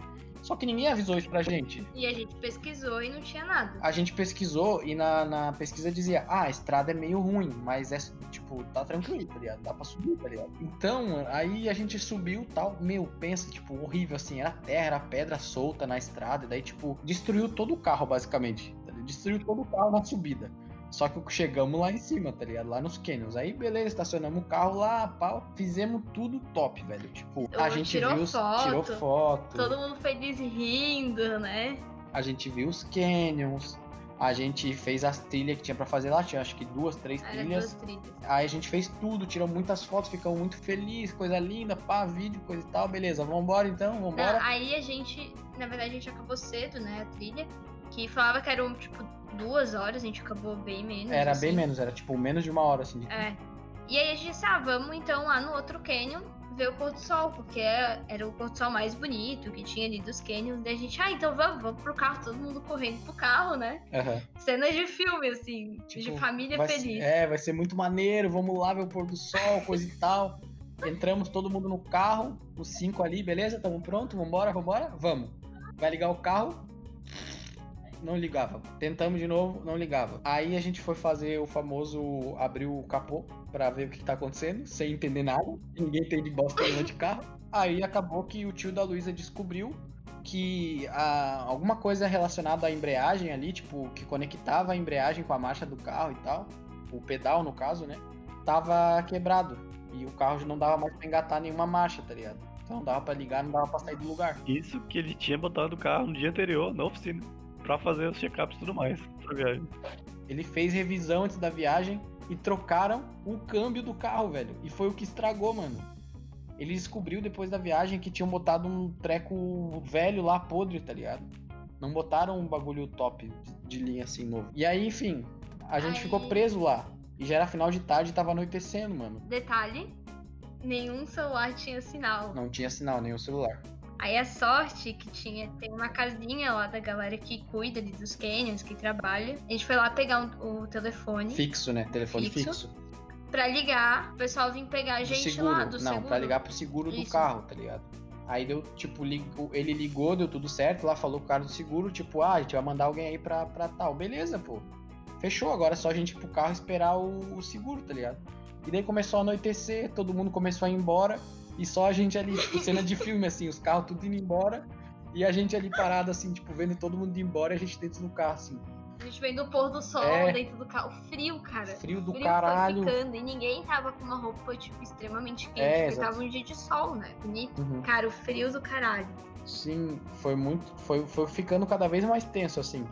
Só que ninguém avisou isso pra gente. E a gente pesquisou e não tinha nada. A gente pesquisou e na, na pesquisa dizia, ah, a estrada é meio ruim, mas é, tipo, tá tranquilo, tá ligado? Dá pra subir, tá ligado? Então, aí a gente subiu tal, meu, pensa, tipo, horrível, assim, era terra, era pedra solta na estrada, e daí, tipo, destruiu todo o carro, basicamente. Destruiu todo o carro na subida. Só que chegamos lá em cima, tá ligado? Lá nos canyons. Aí, beleza, estacionamos o carro lá, pau. Fizemos tudo top, velho. Tipo, a gente tirou viu, os- foto. tirou foto. Todo mundo feliz rindo, né? A gente viu os canyons. A gente fez as trilhas que tinha pra fazer lá. Tinha acho que duas, três Era trilhas. duas trilhas. Aí a gente fez tudo, tirou muitas fotos, ficamos muito felizes, coisa linda, pá, vídeo, coisa e tal. Beleza, vambora então, vambora. Não, aí a gente, na verdade, a gente acabou cedo, né, a trilha. Que falava que eram, tipo, duas horas, a gente acabou bem menos. Era assim. bem menos, era tipo menos de uma hora, assim. de- É. E aí a gente disse, ah, vamos então lá no outro canyon ver o pôr do sol, porque era o pôr do sol mais bonito que tinha ali dos canyons. Daí a gente, ah, então vamos, vamos pro carro, todo mundo correndo pro carro, né? Aham. Cenas de filme, assim, Tipo, de família feliz. Ser, é, vai ser muito maneiro, vamos lá ver o pôr do sol, coisa e tal. Entramos todo mundo no carro, os cinco ali, beleza? Tamo pronto, vambora, vambora? Vamos. Vai ligar o carro? Não ligava. Tentamos de novo, não ligava. Aí a gente foi fazer o famoso abrir o capô pra ver o que, tá acontecendo, sem entender nada. Ninguém entende bosta nenhuma de carro. Aí acabou que o tio da Luísa descobriu que ah, alguma coisa relacionada à embreagem ali, tipo, que conectava a embreagem com a marcha do carro e tal, o pedal no caso, né, tava quebrado. E o carro não dava mais pra engatar nenhuma marcha, tá ligado? Então não dava pra ligar, não dava pra sair do lugar. Isso que ele tinha botado o carro no dia anterior, na oficina, pra fazer os check-ups e tudo mais pra viagem. Ele fez revisão antes da viagem e trocaram o câmbio do carro, velho. E foi o que estragou, mano. Ele descobriu depois da viagem que tinham botado um treco velho lá, podre, tá ligado? Não botaram um bagulho top de, linha assim novo. E aí, enfim, a gente Aí- ficou preso lá. E já era final de tarde e tava anoitecendo, mano. Detalhe, nenhum celular tinha sinal. Não tinha sinal, nem o celular. Aí a sorte que tinha, tem uma casinha lá da galera que cuida ali dos canyons, que trabalha. A gente foi lá pegar um- o telefone Fixo, né? Telefone Fixo. fixo. pra ligar, o pessoal vir pegar a Do gente seguro. lá do não, seguro. pra ligar pro seguro do Isso. carro, tá ligado? Aí deu, tipo, ligou- ele ligou, deu tudo certo, lá falou com o cara do seguro, tipo, ah, a gente vai mandar alguém aí pra, pra tal. Beleza, pô. Fechou, agora é só a gente ir pro carro esperar o, o seguro, tá ligado? E daí começou a anoitecer, todo mundo começou a ir embora, e só a gente ali, tipo, cena de filme, assim, os carros tudo indo embora, e a gente ali parado, assim, tipo, vendo todo mundo ir embora e a gente dentro do carro, assim. A gente veio do pôr do sol É. dentro do carro. Frio, cara. Frio do Frio caralho. ficando. E ninguém tava com uma roupa, tipo, extremamente quente. É, porque tava um dia de sol, né? Bonito. Uhum. Cara, o frio do caralho. Sim, foi muito. Foi, foi ficando cada vez mais tenso, assim.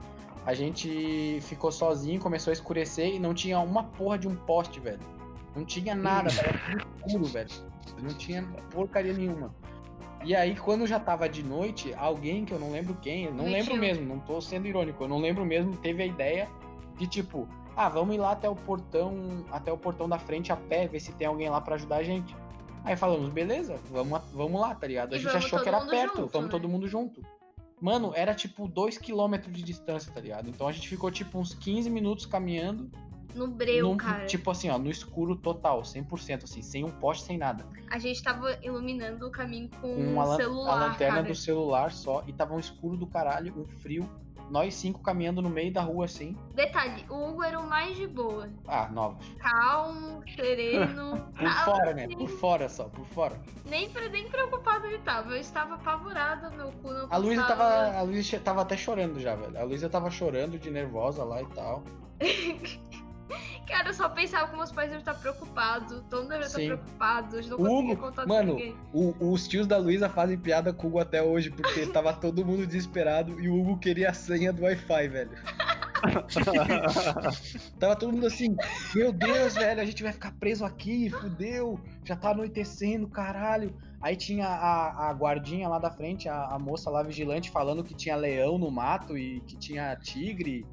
A gente ficou sozinho, começou a escurecer e não tinha uma porra de um poste, velho. Não tinha nada, tava tudo escuro, velho. Não tinha porcaria nenhuma. E aí, quando já tava de noite, alguém que eu não lembro quem, não lembro mesmo, não tô sendo irônico, eu não lembro mesmo, teve a ideia de tipo, ah, vamos ir lá até o portão, até o portão da frente a pé, ver se tem alguém lá pra ajudar a gente. Aí falamos, beleza, vamos, vamos lá, tá ligado? A E gente achou que era perto, junto, vamos né? todo mundo junto. Mano, era tipo 2km de distância, tá ligado? Então a gente ficou tipo uns 15 minutos caminhando no breu, num- cara. tipo assim, ó, no escuro total, 100%, assim, sem um poste, sem nada. A gente tava iluminando o caminho com um lan- celular, a lanterna cara. do celular só, e tava um escuro do caralho, um frio. Nós cinco caminhando no meio da rua, assim. Detalhe, o Hugo era o mais de boa. Ah, novos. Calmo, sereno. Por fora, né? assim, Por fora só, por fora. Nem, nem preocupado ele tava. Eu estava apavorada, meu cu não A Luísa tava. A Luísa tava até chorando já, velho. A Luísa tava chorando de nervosa lá e tal. Cara, eu só pensava que meus pais devem estar preocupados. Todo mundo deve estar Sim. preocupado. Eu não Hugo, contar mano, com ninguém. O- os tios da Luísa fazem piada com o Hugo até hoje, porque tava todo mundo desesperado e o Hugo queria a senha do Wi-Fi, velho. Tava todo mundo assim, meu Deus, velho, a gente vai ficar preso aqui, fudeu, já tá anoitecendo, caralho. Aí tinha a, a guardinha lá da frente, a, a moça lá vigilante, falando que tinha leão no mato e que tinha tigre,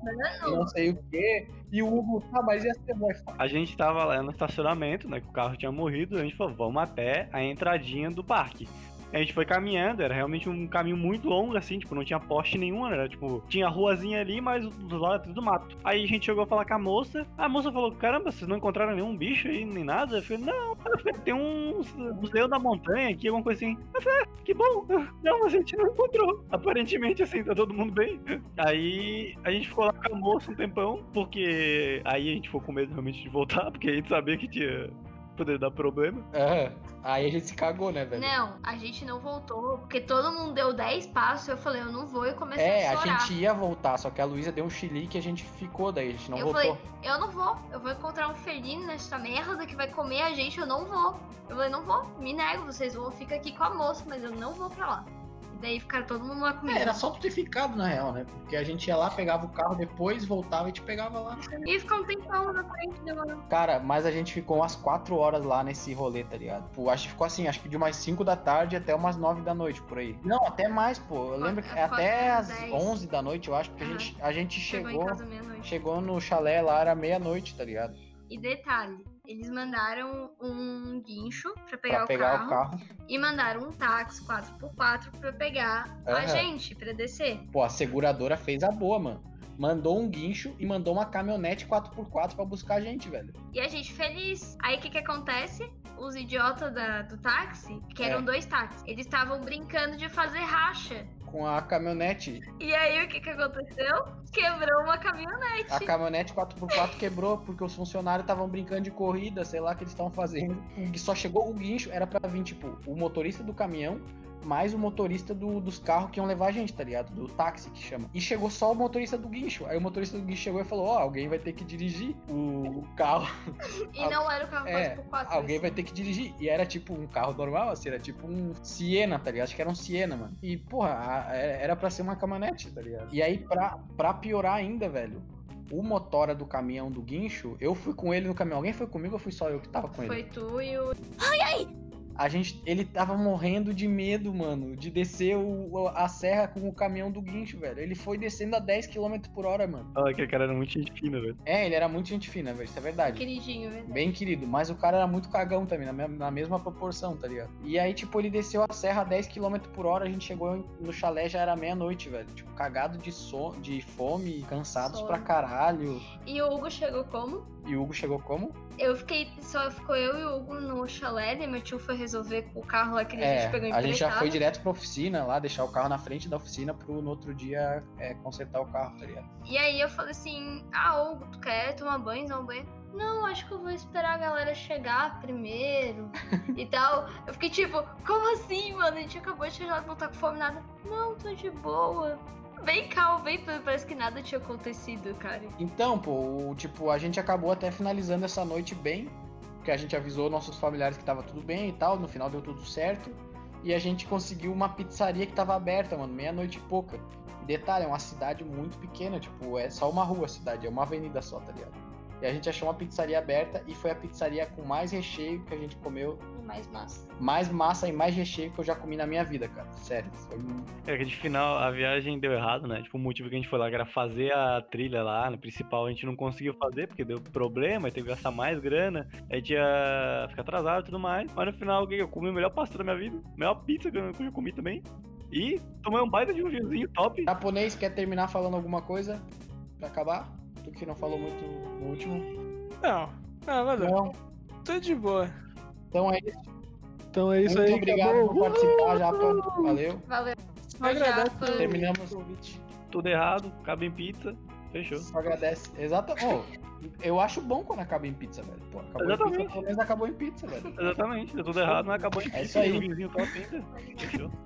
e não sei o quê. E o Hugo, tá, mas ia ser Wi-Fi. A gente tava lá no estacionamento, né? Que o carro tinha morrido. A gente falou, vamos até a entradinha do parque. A gente foi caminhando, era realmente um caminho muito longo, assim, tipo, não tinha poste nenhum? Era tipo, tinha ruazinha ali, mas dos lados tudo mato. Aí a gente chegou a falar com a moça, a moça falou, caramba, vocês não encontraram nenhum bicho aí, nem nada? Eu falei, não, tem uns leões da montanha aqui, alguma coisa assim. Eu falei, ah, que bom, não, a gente não encontrou. Aparentemente, assim, tá todo mundo bem. Aí a gente ficou lá com a moça um tempão, porque aí a gente ficou com medo realmente de voltar, porque a gente sabia que tinha poder dar problema. Aham. Aí a gente se cagou, né, velho? Não, a gente não voltou, porque todo mundo deu 10 passos. Eu falei, eu não vou e comecei É, a a chorar. gente ia voltar, só que a Luísa deu um chilique e a gente ficou daí, a gente não eu voltou. falei, eu não vou, eu vou encontrar um felino nessa merda que vai comer a gente, eu não vou. Eu falei, não vou, me nego, vocês vão, fica aqui com a moça, mas eu não vou pra lá. E daí ficaram todo mundo lá comigo. É, era só tu ter ficado, na real, né? Porque a gente ia lá, pegava o carro depois, voltava e te pegava lá. E ficar um tempão na frente demorando. Cara, mas a gente ficou umas 4 horas lá nesse rolê, tá ligado? Pô, acho que ficou assim, acho que de umas 5 da tarde até umas 9 da noite, por aí. Não, até mais, pô. Eu lembro que até às dez. 11 da noite, eu acho, porque a Aham. gente, a gente Chegou, chegou, em casa meia-noite. chegou no chalé lá, era meia-noite, tá ligado? E detalhe, eles mandaram um guincho pra pegar, Pra o, pegar carro, o carro. e mandaram um táxi 4x4 pra pegar a Aham. gente, pra descer. Pô, a seguradora fez a boa, mano. Mandou um guincho e mandou uma caminhonete 4x4 pra buscar a gente, velho. E a gente feliz. Aí o que que acontece? Os idiotas da- do táxi, que eram É. dois táxis, eles estavam brincando de fazer racha. Com a caminhonete. E aí o que que aconteceu? Quebrou uma caminhonete. A caminhonete 4x4 quebrou porque os funcionários estavam brincando de corrida, sei lá o que eles estavam fazendo. E só chegou o guincho, era pra vir, tipo, o motorista do caminhão mais o motorista do- dos carros que iam levar a gente, tá ligado? Do táxi que chama. E chegou só o motorista do guincho. Aí o motorista do guincho chegou e falou: Ó, alguém vai ter que dirigir o carro. E não era o carro É, 4x4. Alguém vai ter que dirigir. E era tipo um carro normal, assim, era tipo um Siena, tá ligado? Acho que era um Siena, mano. E, porra, a- era era pra ser uma caminhonete, tá ligado? E aí, pra, pra piorar ainda, velho. O motora do caminhão do guincho, eu fui com ele no caminhão. Alguém foi comigo ou fui só eu que tava com ele? Foi tu e o. A gente, ele tava morrendo de medo, mano, de descer o- a serra com o caminhão do guincho, velho. Ele foi descendo a 10 km por hora, mano. Olha, aquele cara era muito gente fina, velho. É, ele era muito gente fina, velho, isso é verdade. Queridinho, verdade. Bem querido, mas o cara era muito cagão também, na, me- na mesma proporção, tá ligado? E aí, tipo, ele desceu a serra a 10 km por hora, a gente chegou no chalé, já era meia-noite, velho. Tipo, cagado de, so de fome, cansados Sono. pra caralho. E o Hugo chegou como? E o Hugo chegou como? Eu fiquei. Só ficou eu e o Hugo no chalé, né? Meu tio foi resolver com o carro lá que a É, gente pegou a gente já emprestado. foi direto pra oficina lá, deixar o carro na frente da oficina pro no outro dia é, consertar o carro, tá ligado? E aí eu falei assim, ah, Hugo, tu quer tomar banho, tomar banho? Não, acho que eu vou esperar a galera chegar primeiro e tal. Eu fiquei tipo, como assim, mano? A gente acabou de chegar, não tá com fome, nada. Não, tô de boa. Bem calmo, bem parece que nada tinha acontecido, cara. Então, pô, tipo, a gente acabou até finalizando essa noite bem, porque a gente avisou nossos familiares que tava tudo bem e tal, no final deu tudo certo. E a gente conseguiu uma pizzaria que tava aberta, mano, meia-noite e pouca. Detalhe, é uma cidade muito pequena, tipo, é só uma rua a cidade, é uma avenida só, tá ligado? E a gente achou uma pizzaria aberta e foi a pizzaria com mais recheio que a gente comeu, Mais massa. mais massa e mais recheio que eu já comi na minha vida, cara. Sério. Foi um- É que de final a viagem deu errado, né? Tipo, o motivo que a gente foi lá que era fazer a trilha lá, no principal, a gente não conseguiu fazer porque deu problema, teve que gastar mais grana, aí a gente ia ficar atrasado e tudo mais. Mas no final, o que? Eu comi o melhor pastel da minha vida, a melhor pizza que eu que eu já comi também. E tomei um baita de um vinhozinho top. Japonês, quer terminar falando alguma coisa pra acabar? Tu que não falou muito no último. Não. Ah, valeu. Não. Tô de boa. Então é isso. Então é isso Muito aí. obrigado acabou. por participar, Japa. Valeu. Valeu. Agradece Japa. o Terminamos. convite. Tudo errado, cabe em pizza. Fechou. Só agradece. Exatamente. Eu acho bom quando acaba em pizza, velho. Pô, acabou em Exatamente. pizza, pelo menos acabou em pizza, velho. Exatamente, deu tudo errado, mas acabou em É pizza. isso aí. O vizinho top ainda. Fechou.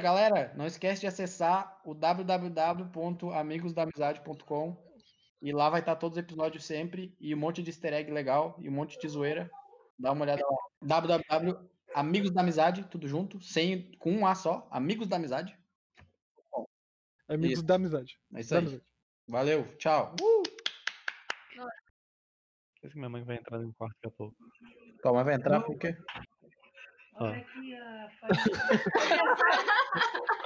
Galera, não esquece de acessar o www.amigosdaamizade.com e lá vai estar todos os episódios sempre e um monte de easter egg legal e um monte de zoeira. Dá uma olhada lá. www Amigos da Amizade, tudo junto, sem com um A só, Amigos da Amizade. Amigos Isso. da amizade. É isso Da aí. amizade. Valeu, tchau. Esqueci que minha mãe vai entrar no quarto daqui a pouco. Calma, vai entrar porque Ó.